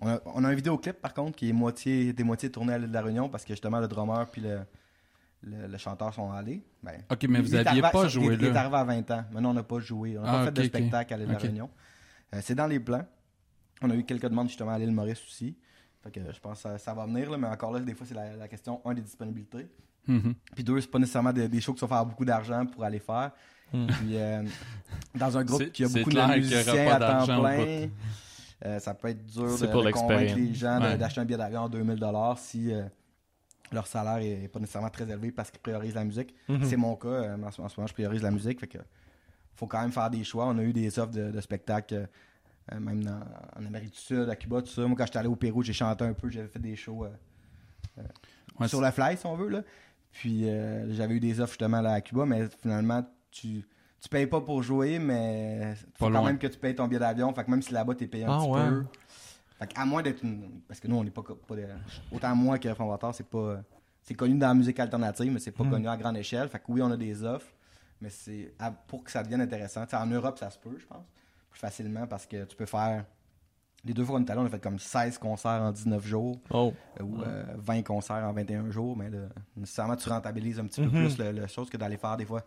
on, a, on a un vidéoclip, par contre, qui est moitié, des moitiés tourné à l'île de La Réunion parce que justement, le drummer puis le, le, le chanteur sont allés. Ben, Ok, mais il- vous il est aviez arrivé- pas il- joué Il est là. arrivé à 20 ans. Maintenant, on n'a pas joué. On n'a Ah, pas fait de spectacle à l'île de. La Réunion. Euh, c'est dans les plans. On a eu quelques demandes justement à l'île Maurice aussi. Fait que je pense que ça, ça va venir, là, mais encore là, des fois, c'est la, la question, un, des disponibilités. Mhm. Puis deux, c'est pas nécessairement des, des shows qui vont faire beaucoup d'argent pour aller faire. Hmm. Puis euh, dans un groupe C'est- qui a beaucoup de musiciens à temps plein, euh, ça peut être dur de, pour de convaincre les gens Ouais. d'acheter un billet d'avion à 2000 si euh, leur salaire est pas nécessairement très élevé parce qu'ils priorisent la musique. Mhm. C'est mon cas. euh, en, ce, en ce moment, je priorise la musique. Fait que faut quand même faire des choix. On a eu des offres de, de spectacles, même dans- en Amérique du Sud, à Cuba, tout ça. Moi, quand j'étais allé au Pérou, j'ai chanté un peu. J'avais fait des shows euh, Ouais, sur le fly, si on veut. Là. Puis euh, j'avais eu des offres justement là, à Cuba, mais finalement, tu, tu payes pas pour jouer, mais faut quand loin. même que tu payes ton billet d'avion. Fait que même si là-bas, t'es payé un Ah, petit ouais. peu. Fait que à moins d'être une... Parce que nous, on n'est pas, co- pas de- Autant moi que Fondateur, c'est pas... C'est connu dans la musique alternative, mais c'est pas Hmm. connu à grande échelle. Fait que oui, on a des offres, mais c'est à- pour que ça devienne intéressant. En Europe, ça se peut, je pense, plus facilement parce que tu peux faire. Les deux fois qu'on est allé, on a fait comme 16 concerts en 19 jours Oh. euh, ou euh, 20 concerts en 21 jours. Mais là, nécessairement, tu rentabilises un petit peu Mhm. plus le, le chose que d'aller faire des fois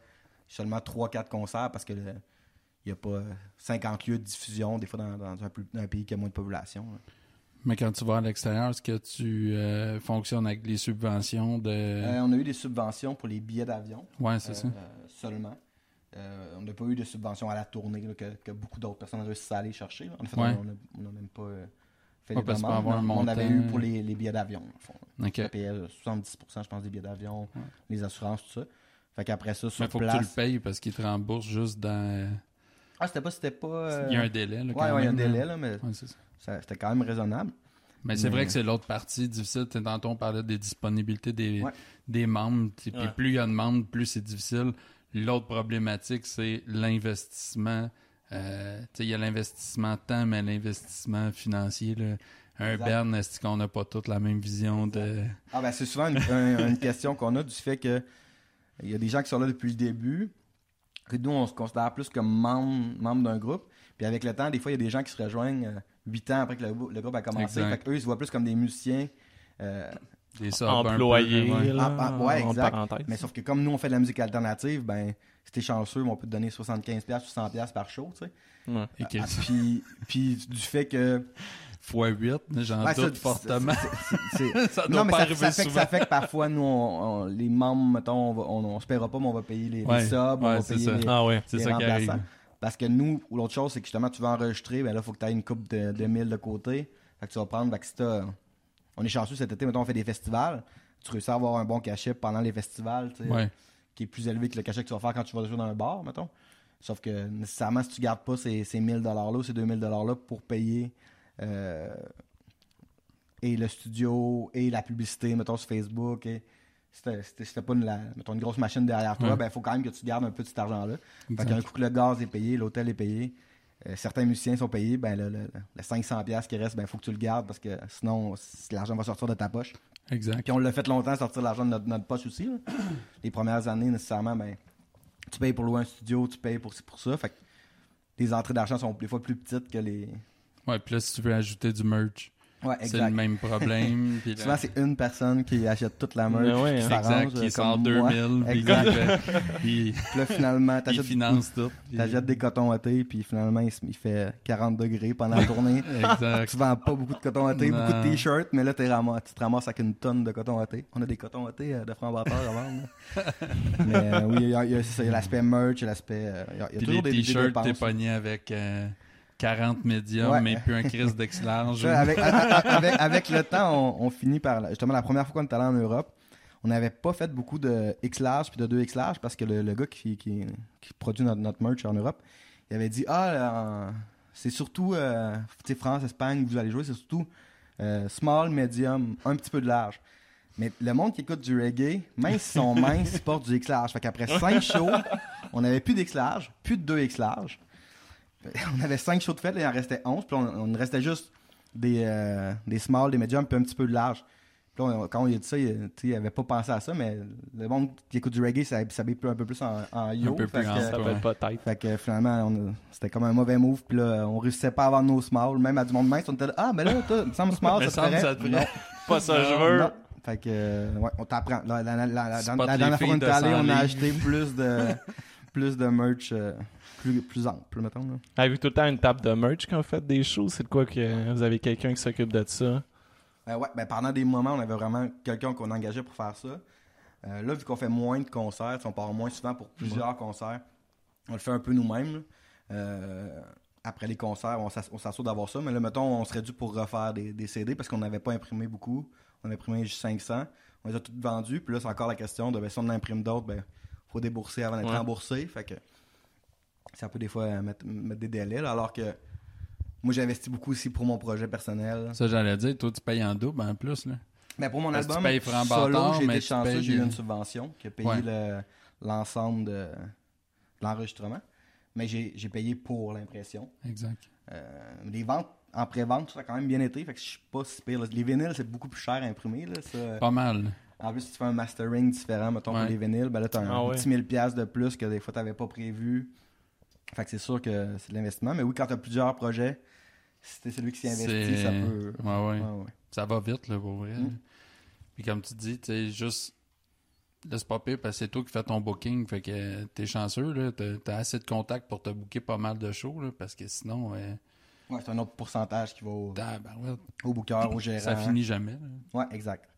seulement 3-4 concerts parce que il n'y a pas euh, 50 lieux de diffusion, des fois dans, dans un, plus- un pays qui a moins de population. là. Mais quand tu vas à l'extérieur, est-ce que tu euh, fonctionnes avec les subventions de. Euh, on a eu des subventions pour les billets d'avion. ouais, c'est euh, ça. euh, seulement. Euh, on n'a pas eu de subvention à la tournée là, que, que beaucoup d'autres personnes réussissent à aller chercher. là. En fait, Ouais. on n'a même pas euh, fait Ouais, les demandes. on avait eu pour les, les billets d'avion. dans le fond. Ok. Ça payait euh, 70%, je pense, des billets d'avion, Ouais. les assurances, tout ça. Fait qu'après ça, sur Mais faut que tu le payes parce qu'ils te remboursent juste dans. Ah, c'était pas... C'était pas euh, Il y a un délai. Là, Ouais, ouais, il y a un délai, là, mais Ouais, c'était quand même raisonnable. Mais c'est vrai que c'est l'autre partie difficile. Tantôt, on parlait des disponibilités des, Ouais. des membres. Puis plus il y a de membres, plus c'est difficile. L'autre problématique, c'est l'investissement. Euh, il y a l'investissement temps, mais l'investissement financier. Là. Un Exact. bern, est-ce qu'on n'a pas toute la même vision de. Ah ben c'est souvent une, un- une question qu'on a du fait que il y a des gens qui sont là depuis le début, que nous on se considère plus comme membre, membre d'un groupe. Puis avec le temps, des fois, il y a des gens qui se rejoignent euh, huit ans après que le, le groupe a commencé. Exact. Fait qu'eux, ils se voient plus comme des musiciens. euh, Des un peu, ouais. là, Ah, ah, ouais, exact. mais sauf que comme nous, on fait de la musique alternative, ben, si t'es chanceux, on peut te donner 75$ ou 100$ par show, tu sais. Ouais. Ah, puis, puis du fait que... fois 8, j'en Ouais, doute fortement. [LAUGHS] ça doit Non, mais pas ça, arriver ça fait que, ça fait que parfois, nous, on- on- les membres, mettons, on, va- on, on se paiera pas, mais on va payer les, les Ouais, subs, on ouais, va c'est payer ça. les, Ah ouais. C'est ça qui arrive. Parce que nous, ou l'autre chose, c'est que justement, tu vas enregistrer, ben là, il faut que tu aies une coupe de, de 1000 de côté. Fait que tu vas prendre, que si t'as- On est chanceux cet été, mettons, on fait des festivals. Tu réussis à avoir un bon cachet pendant les festivals, tu sais, Ouais. qui est plus élevé que le cachet que tu vas faire quand tu vas jouer dans un bar, mettons. Sauf que nécessairement, si tu gardes pas ces, ces 1000 $-là ou ces 2000 $-là pour payer et le studio et la publicité, mettons, sur Facebook, et c'était pas une, la- mettons, une grosse machine derrière toi, Ouais. ben il faut quand même que tu gardes un peu de cet argent-là. Fait qu'un coup que le gaz est payé, l'hôtel est payé, euh, certains musiciens sont payés, ben le, le, le 500$ piastres qui reste, ben il faut que tu le gardes parce que sinon, l'argent va sortir de ta poche. Exact. Puis on l'a fait longtemps sortir l'argent de notre, notre poche aussi. là. [CLEARS THROAT] Les premières années, nécessairement, ben, tu payes pour louer un studio, tu payes pour pour ça. Fait que les entrées d'argent sont des fois plus petites que les. Ouais, puis là, si tu veux ajouter du merch, Ouais, c'est le même problème. [LAUGHS] puis là- Souvent, c'est une personne qui achète toute la merch, Mais ouais, qui hein. s'arrange, Exact, euh, qui sort comme moi. 2000, puis [LAUGHS] Puis là, finalement, [LAUGHS] il t'achètes finance tout. puis- t'achètes des cotons à thé, puis finalement, il, fait 40 degrés pendant la tournée. Exact. Tu vends pas beaucoup de coton à thé, Non. beaucoup de t-shirts, mais là, ramas- tu te ramasses avec une tonne de coton à thé. On a des cotons à thé euh, de francs à vendre. mais euh, oui, il y a, l'aspect merch, il y a l'aspect. euh, il y a, y a Puis toujours les des, t-shirts, t'es pogné avec euh, 40 médiums, Ouais. mais plus un crise d'ex large. Ça, avec, le temps, on, on finit par. Justement, la première fois qu'on est allé en Europe, on n'avait pas fait beaucoup de X large puis de 2 X large parce que le, le gars qui, qui, qui produit notre, notre merch en Europe, il avait dit Ah, c'est surtout euh, France, Espagne, vous allez jouer, c'est surtout euh, small, medium, un petit peu de large. Mais le monde qui écoute du reggae, même s'ils sont minces, ils portent du X large. Fait qu'après 5 [LAUGHS] shows, on n'avait plus d'X large, plus de 2 X large. On avait 5 shows de fête, là, il en restait 11, puis on, on restait juste des, euh, des small, des puis un petit peu de large. Puis là, on- quand on a dit ça, il, tu sais, il avait pas pensé à ça, mais le monde qui écoute du reggae, ça s'habille un peu plus en, en yo. peu fait plus que- en Ça Ouais. fait pas tête. fait que finalement, c'était comme un mauvais move. Puis là, on réussissait pas à avoir nos small. Même à du monde mince, on était là, ah, mais là, toi, il me semble small, Me ça te ça te ferait. Pas ça, je veux. non. Fait que, euh, ouais, on t'apprend. La, la, la, la, la, Spot dans- la les dernière fois qu'on filles est de allé, 100 on a acheté plus de, [LAUGHS] plus de merch euh, plus, plus ample, mettons. Là. Avez-vous tout le temps une table de merch quand vous faites des shows? C'est de quoi que vous avez quelqu'un qui s'occupe de ça? Euh, ouais, ben pendant des moments, on avait vraiment quelqu'un qu'on engageait pour faire ça. Euh, là, vu qu'on fait moins de concerts, on part moins souvent pour plusieurs concerts, on le fait un peu nous-mêmes. Euh, après les concerts, on s'ass- on s'assure d'avoir ça. Mais là, mettons, on serait dû pour refaire des, des CD parce qu'on n'avait pas imprimé beaucoup. On a imprimé juste 500. On les a toutes vendus. Puis là, c'est encore la question de ben, si on en imprime d'autres, ben faut débourser avant d'être Ouais. remboursé. Fait que ça peut des fois euh, mettre, mettre des délais. là, alors que moi, j'ai investi beaucoup aussi pour mon projet personnel. Ça, j'allais dire, toi, tu payes en double en plus. Là. Mais pour mon Parce album, tu solo, j'ai été chanceux, payes- j'ai eu une subvention qui a payé Ouais. le- l'ensemble de, de l'enregistrement. Mais j'ai j'ai payé pour l'impression. Exact. Euh, les ventes en pré-vente, ça a quand même bien été. Fait que je suis pas si pire. là. Les vinyles, c'est beaucoup plus cher à imprimer. Là, ça. Pas mal. En plus, si tu fais un mastering différent, mettons, Ouais. pour les vinyles, ben là, t'as un Ah ouais. petit 1000$ de plus que des fois, t'avais pas prévu. Fait que c'est sûr que c'est de l'investissement. Mais oui, quand t'as plusieurs projets, si t'es celui qui s'y investit, ça peut. Ouais, ouais. Ça va vite, là, pour vrai. Mm. Puis comme tu dis, tu sais, juste. Là, c'est pas pire parce que c'est toi qui fais ton booking. Fait que t'es chanceux, là. T'as assez de contacts pour te booker pas mal de shows, là. Parce que sinon, ouais, Ouais, c'est un autre pourcentage qui va au, tabarouette, au booker, au gérant. ça finit jamais, là. Ouais, exact.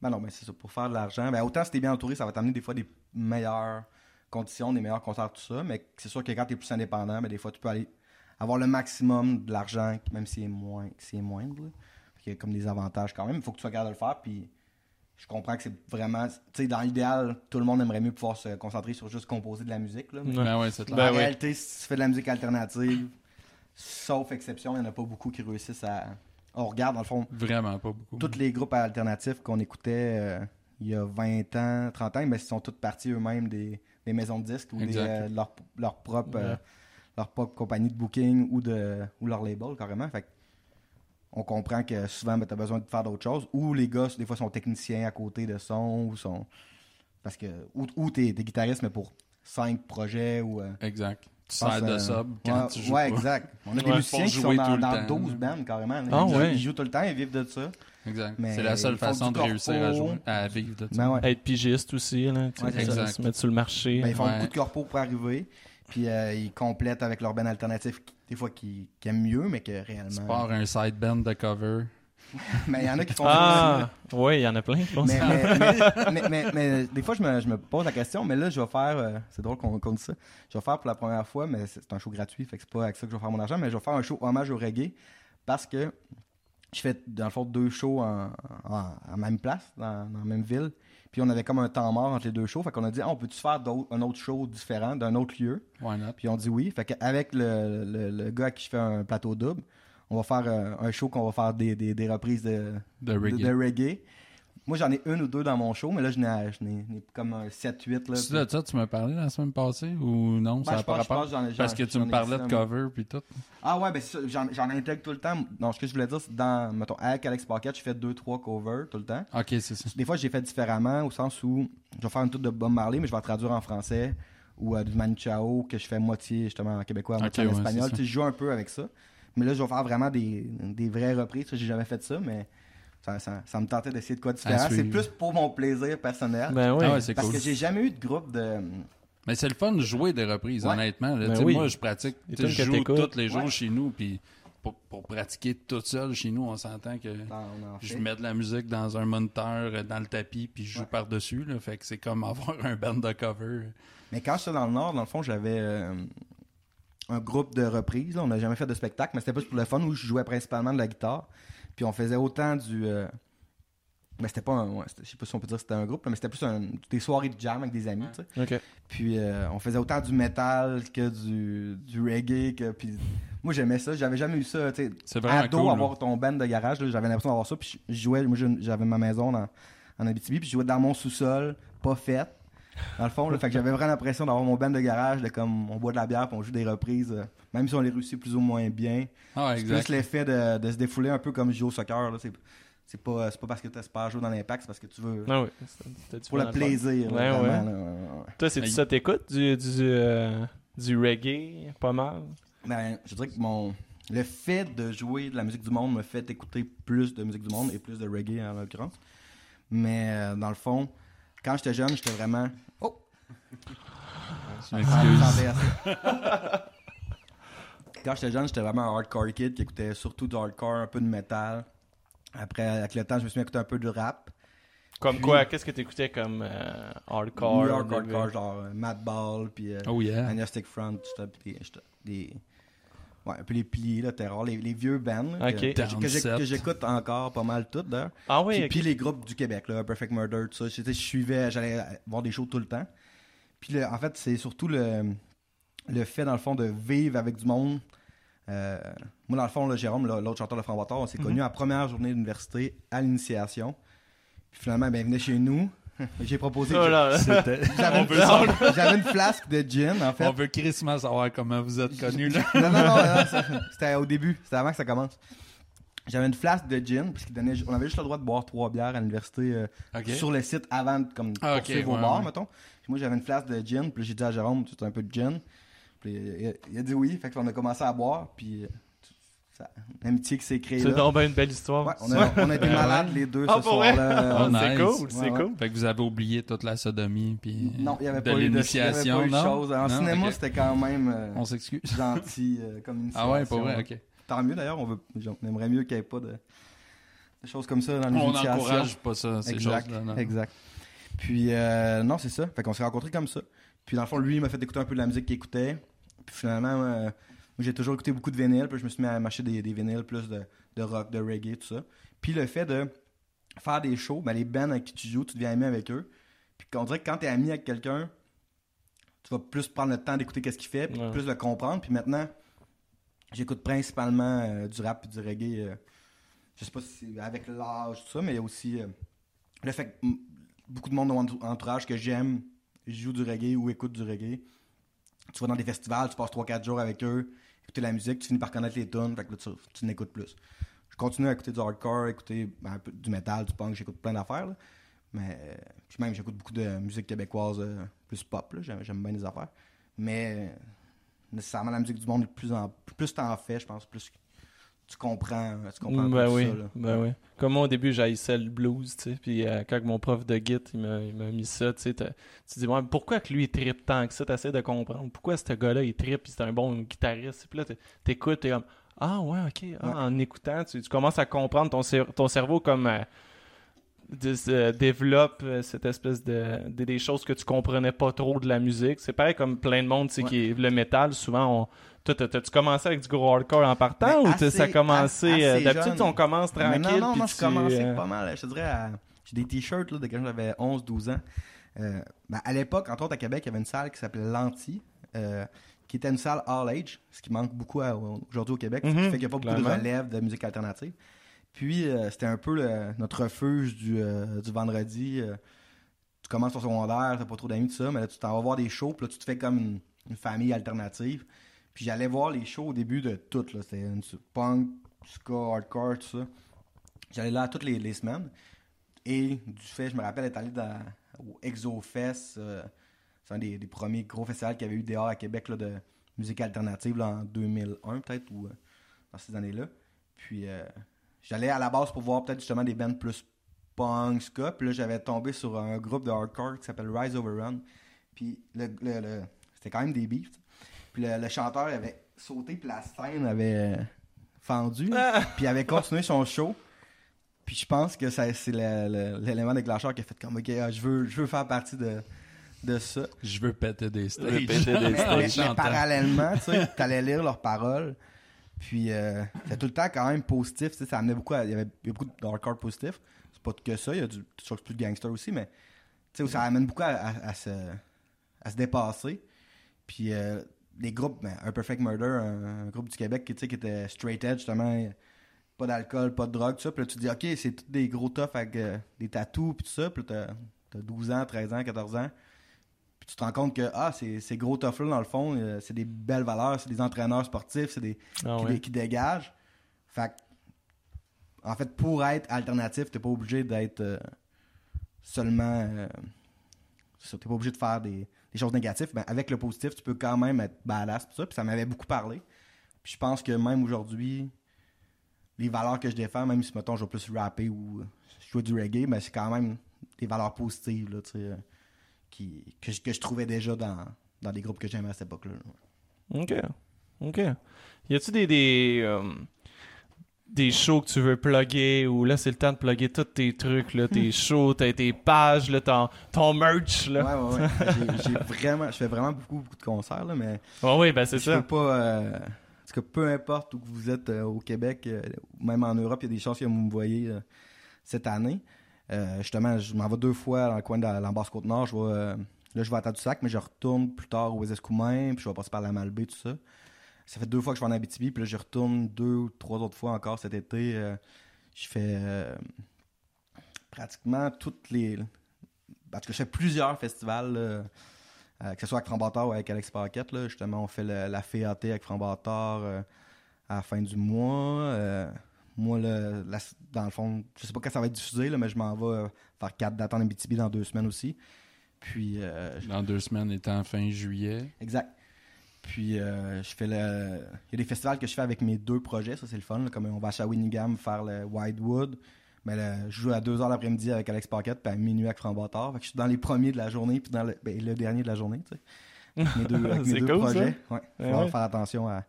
Ben non, mais c'est ça. Pour faire de l'argent, ben autant si t'es bien entouré, ça va t'amener des fois des meilleures conditions, des meilleurs concerts, tout ça. Mais c'est sûr que quand t'es plus indépendant, ben des fois tu peux aller avoir le maximum de l'argent, même s'il est moins, s'il est moindre. là. Qu'il y a comme des avantages quand même. Il faut que tu sois capable de le faire. Puis je comprends que c'est vraiment. Tu sais, dans l'idéal, tout le monde aimerait mieux pouvoir se concentrer sur juste composer de la musique. Là. Mais Ouais. Ben ouais, c'est. Ben en oui. réalité, si tu fais de la musique alternative, sauf exception, il n'y en a pas beaucoup qui réussissent à. On regarde, dans le fond, Vraiment pas beaucoup. tous les groupes alternatifs qu'on écoutait euh, il y a 20 ans, 30 ans, ben, ils sont tous partis eux-mêmes des, des maisons de disques ou des, euh, leur, leur propre, euh, Ouais. leur propre compagnie de booking ou, de, ou leur label carrément. Fait que on comprend que souvent, tu as besoin de faire d'autres choses. Ou les gars, des fois, sont techniciens à côté de son. Ou sont. Parce que. Ou, ou t'es, guitariste, mais pour 5 projets ou. euh, Exact. Tu sers de euh, sub quand ouais, tu joues. Ouais, pas. exact. On a des Ouais, musiciens pour qui sont dans, le dans temps, 12 là. bands carrément. là. Ah ils, jouent- ils jouent tout le temps, ils vivent de ça. Exact. C'est la seule façon de réussir à, jouer, à vivre. Ben ouais. Être pigiste aussi, là. tu Ouais, se mettre sur le marché. Ben, ils font Ouais. beaucoup de corpo pour arriver. Puis euh, ils complètent avec leur band alternatif, des fois qui, qui aiment mieux, mais que Tu réellement. pars un side band de cover. [LAUGHS] Mais il y en a qui font ça Ah, oui, il y en a plein, je pense. Mais, mais, [LAUGHS] mais, mais, mais- mais des fois, je me, je me pose la question, mais là, je vais faire. euh, c'est drôle qu'on dise ça. Je vais faire pour la première fois, mais c'est c'est un show gratuit, fait que c'est pas avec ça que je vais faire mon argent, mais je vais faire un show hommage au reggae parce que je fais, dans le fond, deux shows en, en, en même place, dans, dans la même ville. Puis on avait comme un temps mort entre les deux shows. Fait qu'on a dit, ah, on peut-tu faire un autre show différent d'un autre lieu? Why not? Puis on dit oui. Fait qu'avec le, le, le gars qui je fais un plateau double, on va faire euh, un show qu'on va faire des, des, des reprises de, De de- reggae. de reggae. Moi, j'en ai une ou deux dans mon show, mais là, je n'ai comme un 7-8. Là, Tu de ça, tu m'as parlé la semaine passée ou non? Ben, ça je je rapport? pense Parce que tu me ai parlais de cover puis tout. Ah ouais, ben c'est j'en, intègre tout le temps. Non, ce que je voulais dire, c'est dans, mettons, avec Alex Pocket, je fais 2-3 covers tout le temps. Ok, c'est ça. Des fois, j'ai fait différemment, au sens où je vais faire une toute de Bob Marley, mais je vais la traduire en français, ou euh, du Manu Chao, que je fais moitié justement en québécois, moitié en ouais, espagnol. c'est. Tu sais, je joue un peu avec ça. Mais là, je vais faire vraiment des, des vraies reprises. J'ai jamais fait ça, mais ça, ça- ça me tentait d'essayer de quoi de différent. C'est plus pour mon plaisir personnel. Ben oui. Ah ouais, c'est parce cool. que j'ai jamais eu de groupe de. Mais c'est le fun de jouer des reprises, Ouais. honnêtement. là. Ben oui. Moi, je pratique. Je joue tous les jours Ouais. chez nous. Puis pour, pour pratiquer tout seul chez nous, on s'entend que dans- on en je fait. mets de la musique dans un moniteur, euh, dans le tapis, puis je joue Ouais. par-dessus. Fait que c'est comme avoir un band de cover. Mais quand j'étais dans le Nord, dans le fond, j'avais euh, un groupe de reprises. là. On n'a jamais fait de spectacle, mais c'était plus pour le fun où je jouais principalement de la guitare. Puis on faisait autant du. euh, Ben, c'était pas un. ouais, je sais pas si on peut dire que c'était un groupe, mais c'était plus un- des soirées de jam avec des amis, tu sais. OK. Puis euh, on faisait autant du metal que du, du reggae. Que, puis moi, j'aimais ça. J'avais jamais eu ça, tu sais. Ado, cool. là. avoir ton band de garage, j'avais l'impression d'avoir ça. Puis je jouais, moi, j'avais ma maison dans, en Abitibi, puis je jouais dans mon sous-sol, pas faite. Dans le fond, là, fait que j'avais vraiment l'impression d'avoir mon band de garage, de comme on boit de la bière, puis on joue des reprises, euh, même si on les réussit plus ou moins bien. Ah, C'est plus l'effet de, de se défouler un peu comme jouer au soccer. Là. C'est, c'est, pas, c'est pas parce que tu espères jouer dans l'impact, c'est parce que tu veux. Ah oui, pour le plaisir. là, Ouais, vraiment, ouais. là, ouais, ouais. Toi, c'est ça t'écoutes? Du, du, euh, du reggae, pas mal? Ben, je dirais que mon. Le fait de jouer de la musique du monde me fait écouter plus de musique du monde et plus de reggae en l'occurrence. Mais euh, dans le fond, quand j'étais jeune, j'étais vraiment. Oh! Je Ah, m'excuse. [LAUGHS] Quand j'étais jeune, j'étais vraiment un hardcore kid qui écoutait surtout du hardcore, un peu de métal. Après, avec le temps, je me suis mis à écouter un peu de rap. Comme Puis- quoi? Qu'est-ce que t'écoutais comme euh, hardcore? New York au début? hardcore, genre euh, Madball, puis euh, Oh yeah. Agnostic Front, tout ça, puis des, Ouais, un peu les piliers, là, terror, les, les vieux bands. là, Ok. que- j'écoute encore pas mal toutes, d'ailleurs. Ah oui, puis, les groupes du Québec, là, Perfect Murder, tout ça. J'étais- Je suivais, j'allais voir des shows tout le temps. Puis le- en fait, c'est surtout le, le fait, dans le fond, de vivre avec du monde. Euh, moi, dans le fond, là, Jérôme, l'autre chanteur de Framboiteur, on s'est Mhm. connus à la première journée d'université à l'initiation. Puis finalement, ben, il venait chez nous. [LAUGHS] J'ai proposé. Oh J'avais une, flasque de gin, en fait. on veut crissement savoir comment vous êtes connus, là. [LAUGHS] Non, non, non, non, c'était au début, c'était avant que ça commence. J'avais une flasque de gin, qu'il donnait, on avait juste le droit de boire trois bières à l'université euh, sur le site avant de comme, Ah, ok, poursuivre au ouais, bar, ouais. mettons. Puis moi, j'avais une flasque de gin, puis j'ai dit à Jérôme, tu veux un peu de gin? Puis il, a- il a dit oui, fait qu'on a commencé à boire, puis euh, ça, l'amitié qui s'est créée C'est donc bien une belle histoire. Ouais, on, a, on a été malades les deux Ah, ce vrai? soir-là. Oh, c'est nice. cool, c'est Ouais, cool. Fait que vous avez oublié toute la sodomie, puis Non, il n'y avait de pas eu de, il y avait l'initiation, pas eu de non? choses. En Non? cinéma, c'était quand même euh, On s'excuse. gentil euh, comme initiation. Ah ouais, pas vrai, ok. Tant mieux d'ailleurs, on, veut, on aimerait mieux qu'il n'y ait pas de, de choses comme ça dans les On initiations. n'encourage pas ça, ces exact, choses-là. non. exact. Puis euh, non, c'est ça. Fait qu'on s'est rencontrés comme ça. Puis dans le fond, lui, il m'a fait écouter un peu de la musique qu'il écoutait. Puis finalement, euh, moi, j'ai toujours écouté beaucoup de vinyles. Puis je me suis mis à m'acheter des, des vinyles plus de, de rock, de reggae, tout ça. Puis le fait de faire des shows, ben, les bands avec qui tu joues, tu deviens ami avec eux. Puis on dirait que quand tu es ami avec quelqu'un, tu vas plus prendre le temps d'écouter qu'est-ce qu'il fait, puis Ouais. plus le comprendre. Puis maintenant, j'écoute principalement euh, du rap et du reggae. euh, je sais pas si c'est avec l'âge, tout ça, mais il y a aussi euh, le fait que beaucoup de monde dans mon entou- entourage que j'aime joue du reggae ou écoute du reggae. Tu vas dans des festivals, tu passes 3-4 jours avec eux, écouter la musique, tu finis par connaître les tunes, fait que là, tu, n'écoutes plus. Je continue à écouter du hardcore, écouter un peu du metal, du punk, j'écoute plein d'affaires. Mais puis même, j'écoute beaucoup de musique québécoise euh, plus pop, j'aime bien les affaires. Mais euh, nécessairement, la musique du monde, plus, en, plus t'en fais, je pense, plus tu comprends, tu comprends peu ben tout oui, ça. là. ben oui. Comme moi, au début, j'haïssais le blues, tu sais. Puis euh, quand mon prof de git, il m'a, mis ça, tu sais. Tu te dis, ouais, pourquoi que lui, il trippe tant que ça? T'essaies de comprendre. Pourquoi ce gars-là, il trippe, puis c'est un bon guitariste? Puis là, t'é- t'écoutes, t'es comme, ah ouais, ok. Ah, Ouais. En écoutant, tu, tu commences à comprendre ton, cer- ton cerveau comme... euh, se développe euh, cette espèce de, de- des choses que tu comprenais pas trop de la musique. C'est pareil comme plein de monde, tu sais, Ouais. qui le métal, souvent on t'as-tu commencé avec du gros hardcore en partant ou assez- ça a commencé euh, d'habitude on commence Mais tranquille non, non, puis moi, tu, je commençais euh, pas mal. Je te dirais, à- j'ai des t-shirts de quand j'avais 11-12 ans. Euh, ben, à l'époque, entre autres à Québec, il y avait une salle qui s'appelait L'Anti, euh, qui était une salle all age, ce qui manque beaucoup aujourd'hui au Québec, ce qui Mhm, fait qu'il n'y a pas beaucoup clairement. de relève de musique alternative. Puis, euh, c'était un peu notre refuge du, euh, du vendredi. euh, tu commences ton secondaire, t'as pas trop d'amis, tout ça, mais là, tu t'en vas voir des shows, puis là, tu te fais comme une, famille alternative. Puis j'allais voir les shows au début de tout, là. C'était une punk, ska, hardcore, tout ça. J'allais là toutes les, semaines. Et du fait, je me rappelle être allé au ExoFest. c'est un des, premiers gros festivals qu'il y avait eu dehors à Québec là, de musique alternative en 2001 peut-être ou dans ces années-là. Puis j'allais à la base pour voir peut-être justement des bands plus punk, ska. Puis là, j'avais tombé sur un groupe de hardcore qui s'appelle Rise Over Run. Puis le, le- le- c'était quand même des beefs. Puis le, le chanteur avait sauté, puis la scène avait fendu. Ah! [LAUGHS] Puis il avait continué son show. Puis je pense que ça- c'est le- le- l'élément déclencheur qui a fait comme, ok, ah, je, veux, je veux faire partie de, de ça. Je veux péter des stages. veux péter des Mais, stages. mais- parallèlement, tu sais, t'allais lire leurs paroles. Puis euh, c'était tout le temps quand même positif. Ça amenait beaucoup à- Il y avait il y a beaucoup de hardcore positif. C'est pas que ça, il y a du, choses plus de gangster aussi, mais sais, ça amène beaucoup à, se, à se dépasser. Puis euh, les groupes, ben, Un Perfect Murder, un, groupe du Québec qui, qui était straight edge, justement, pas d'alcool, pas de drogue, tout ça. Puis là, tu te dis, ok, c'est tous des gros toughs avec euh, des tatous, puis tout ça. Puis t'as 12 ans, 13 ans, 14 ans. Tu te rends compte que ah, ces, ces gros toughs-là, dans le fond, euh, c'est des belles valeurs, c'est des entraîneurs sportifs, c'est des Ah qui, ouais. qui dégagent. Fait en fait, pour être alternatif, t'es pas obligé d'être euh, seulement. euh, t'es pas obligé de faire des, des choses négatives. Ben, avec le positif, tu peux quand même être badass. pis ça, puis ça m'avait beaucoup parlé. Puis je pense que même aujourd'hui, les valeurs que je défends, même si mettons je vais plus rapper ou euh, jouer du reggae, ben, c'est quand même des valeurs positives là, tu sais, qui, que, je- que je trouvais déjà dans, dans les groupes que j'aimais à cette époque-là. Ok. Ok. Y a-tu des. des euh, des shows que tu veux plugger ou là c'est le temps de plugger tous tes trucs là, tes [LAUGHS] shows, tes, tes pages, là, ton, ton merch là? Ouais, ouais, ouais. J'ai- [LAUGHS] j'ai vraiment, je fais vraiment beaucoup, beaucoup de concerts, là, mais Ouais, ouais, ben c'est je ça. peux pas. euh, parce que peu importe où vous êtes euh, au Québec, euh, ou même en Europe, il y a des chances que vous me voyez cette année. Euh, justement, je m'en vais deux fois dans le coin de la- l'Ambasse Côte-Nord. Je vais, euh, là, je vais à Tadoussac, mais je retourne plus tard au Escoumins, puis je vais passer par la Malbaie, tout ça. Ça fait deux fois que je vais en Abitibi, puis là, je retourne deux ou trois autres fois encore cet été. euh, je fais pratiquement toutes les. Parce que je fais plusieurs festivals, que ce soit avec Frambatard ou avec Alex Paquette. Là, justement, on fait la FAT avec Frambatard à la fin du mois. Moi, le- la- dans le fond, je sais pas quand ça va être diffusé, là, mais je m'en vais euh, faire quatre dates en Abitibi dans deux semaines aussi. Puis, euh, Dans deux semaines, étant fin juillet. Exact. Puis euh, je fais le. Il y a des festivals que je fais avec mes deux projets, ça c'est le fun. là, comme on va à Shawinigan faire le Widewood. Mais je joue à 2h l'après-midi avec Alex Paquette, puis à minuit avec. Fait que je suis dans les premiers de la journée, puis dans le, ben, le dernier de la journée, tu sais. Avec mes deux, [LAUGHS] avec mes deux cool, ça. projets. Ouais. Faut Ouais, ouais. faire attention à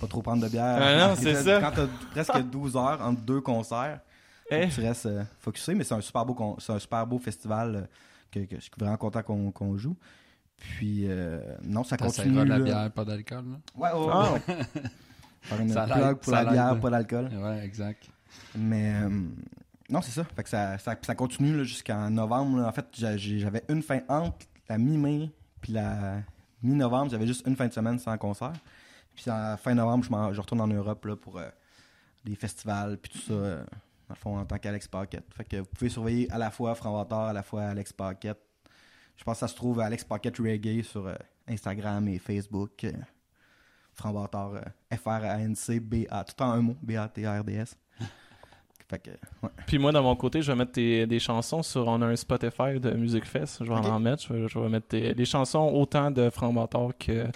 pas trop prendre de bière. Ah non, [LAUGHS] c'est ça. Quand t'as presque [LAUGHS] 12 heures entre deux concerts, faut Eh. tu restes euh, focusé, mais c'est un super beau con- un super beau festival euh, que, que je suis vraiment content qu'on qu'on joue. Puis euh, non, ça Ça continue. de la là. bière, pas d'alcool. Ouais, ouais, Ah. ouais. [LAUGHS] Faire une Ça plug pour ça la bière, pas d'alcool. Ouais, exact. Mais euh, non, c'est ça. Fait que ça, ça, ça continue jusqu'en novembre. là. En fait, j'avais une fin entre la mi-mai puis la mi-novembre. J'avais juste une fin de semaine sans concert. Puis en fin novembre, je, retourne en Europe là, pour euh, des festivals puis tout ça. euh, dans le fond, en tant qu'Alex Paquette. Fait que vous pouvez surveiller à la fois Franc-Vator, à la fois Alex Paquette. Je pense que ça se trouve à Alex Paquette Reggae sur euh, Instagram et Facebook. Euh, Franc-Vator, euh, F-R-A-N-C-B-A. Tout en un mot, B-A-T-R-D-S. [LAUGHS] Fait que, ouais. Puis moi, de mon côté, je vais mettre tes- des chansons sur. On a un Spotify de Music Fest. Je vais en mettre. Je vais, je vais mettre tes- des chansons autant de Mentor que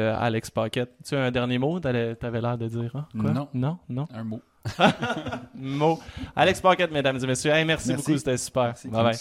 Alex Pocket. Tu as un dernier mot T'allais- T'avais l'air de dire. hein? Quoi? Non. Non, non? Un mot. [LAUGHS] Mot. Alex Pocket, mesdames et messieurs. Hey, merci, Merci. beaucoup. C'était super. Merci. Bye.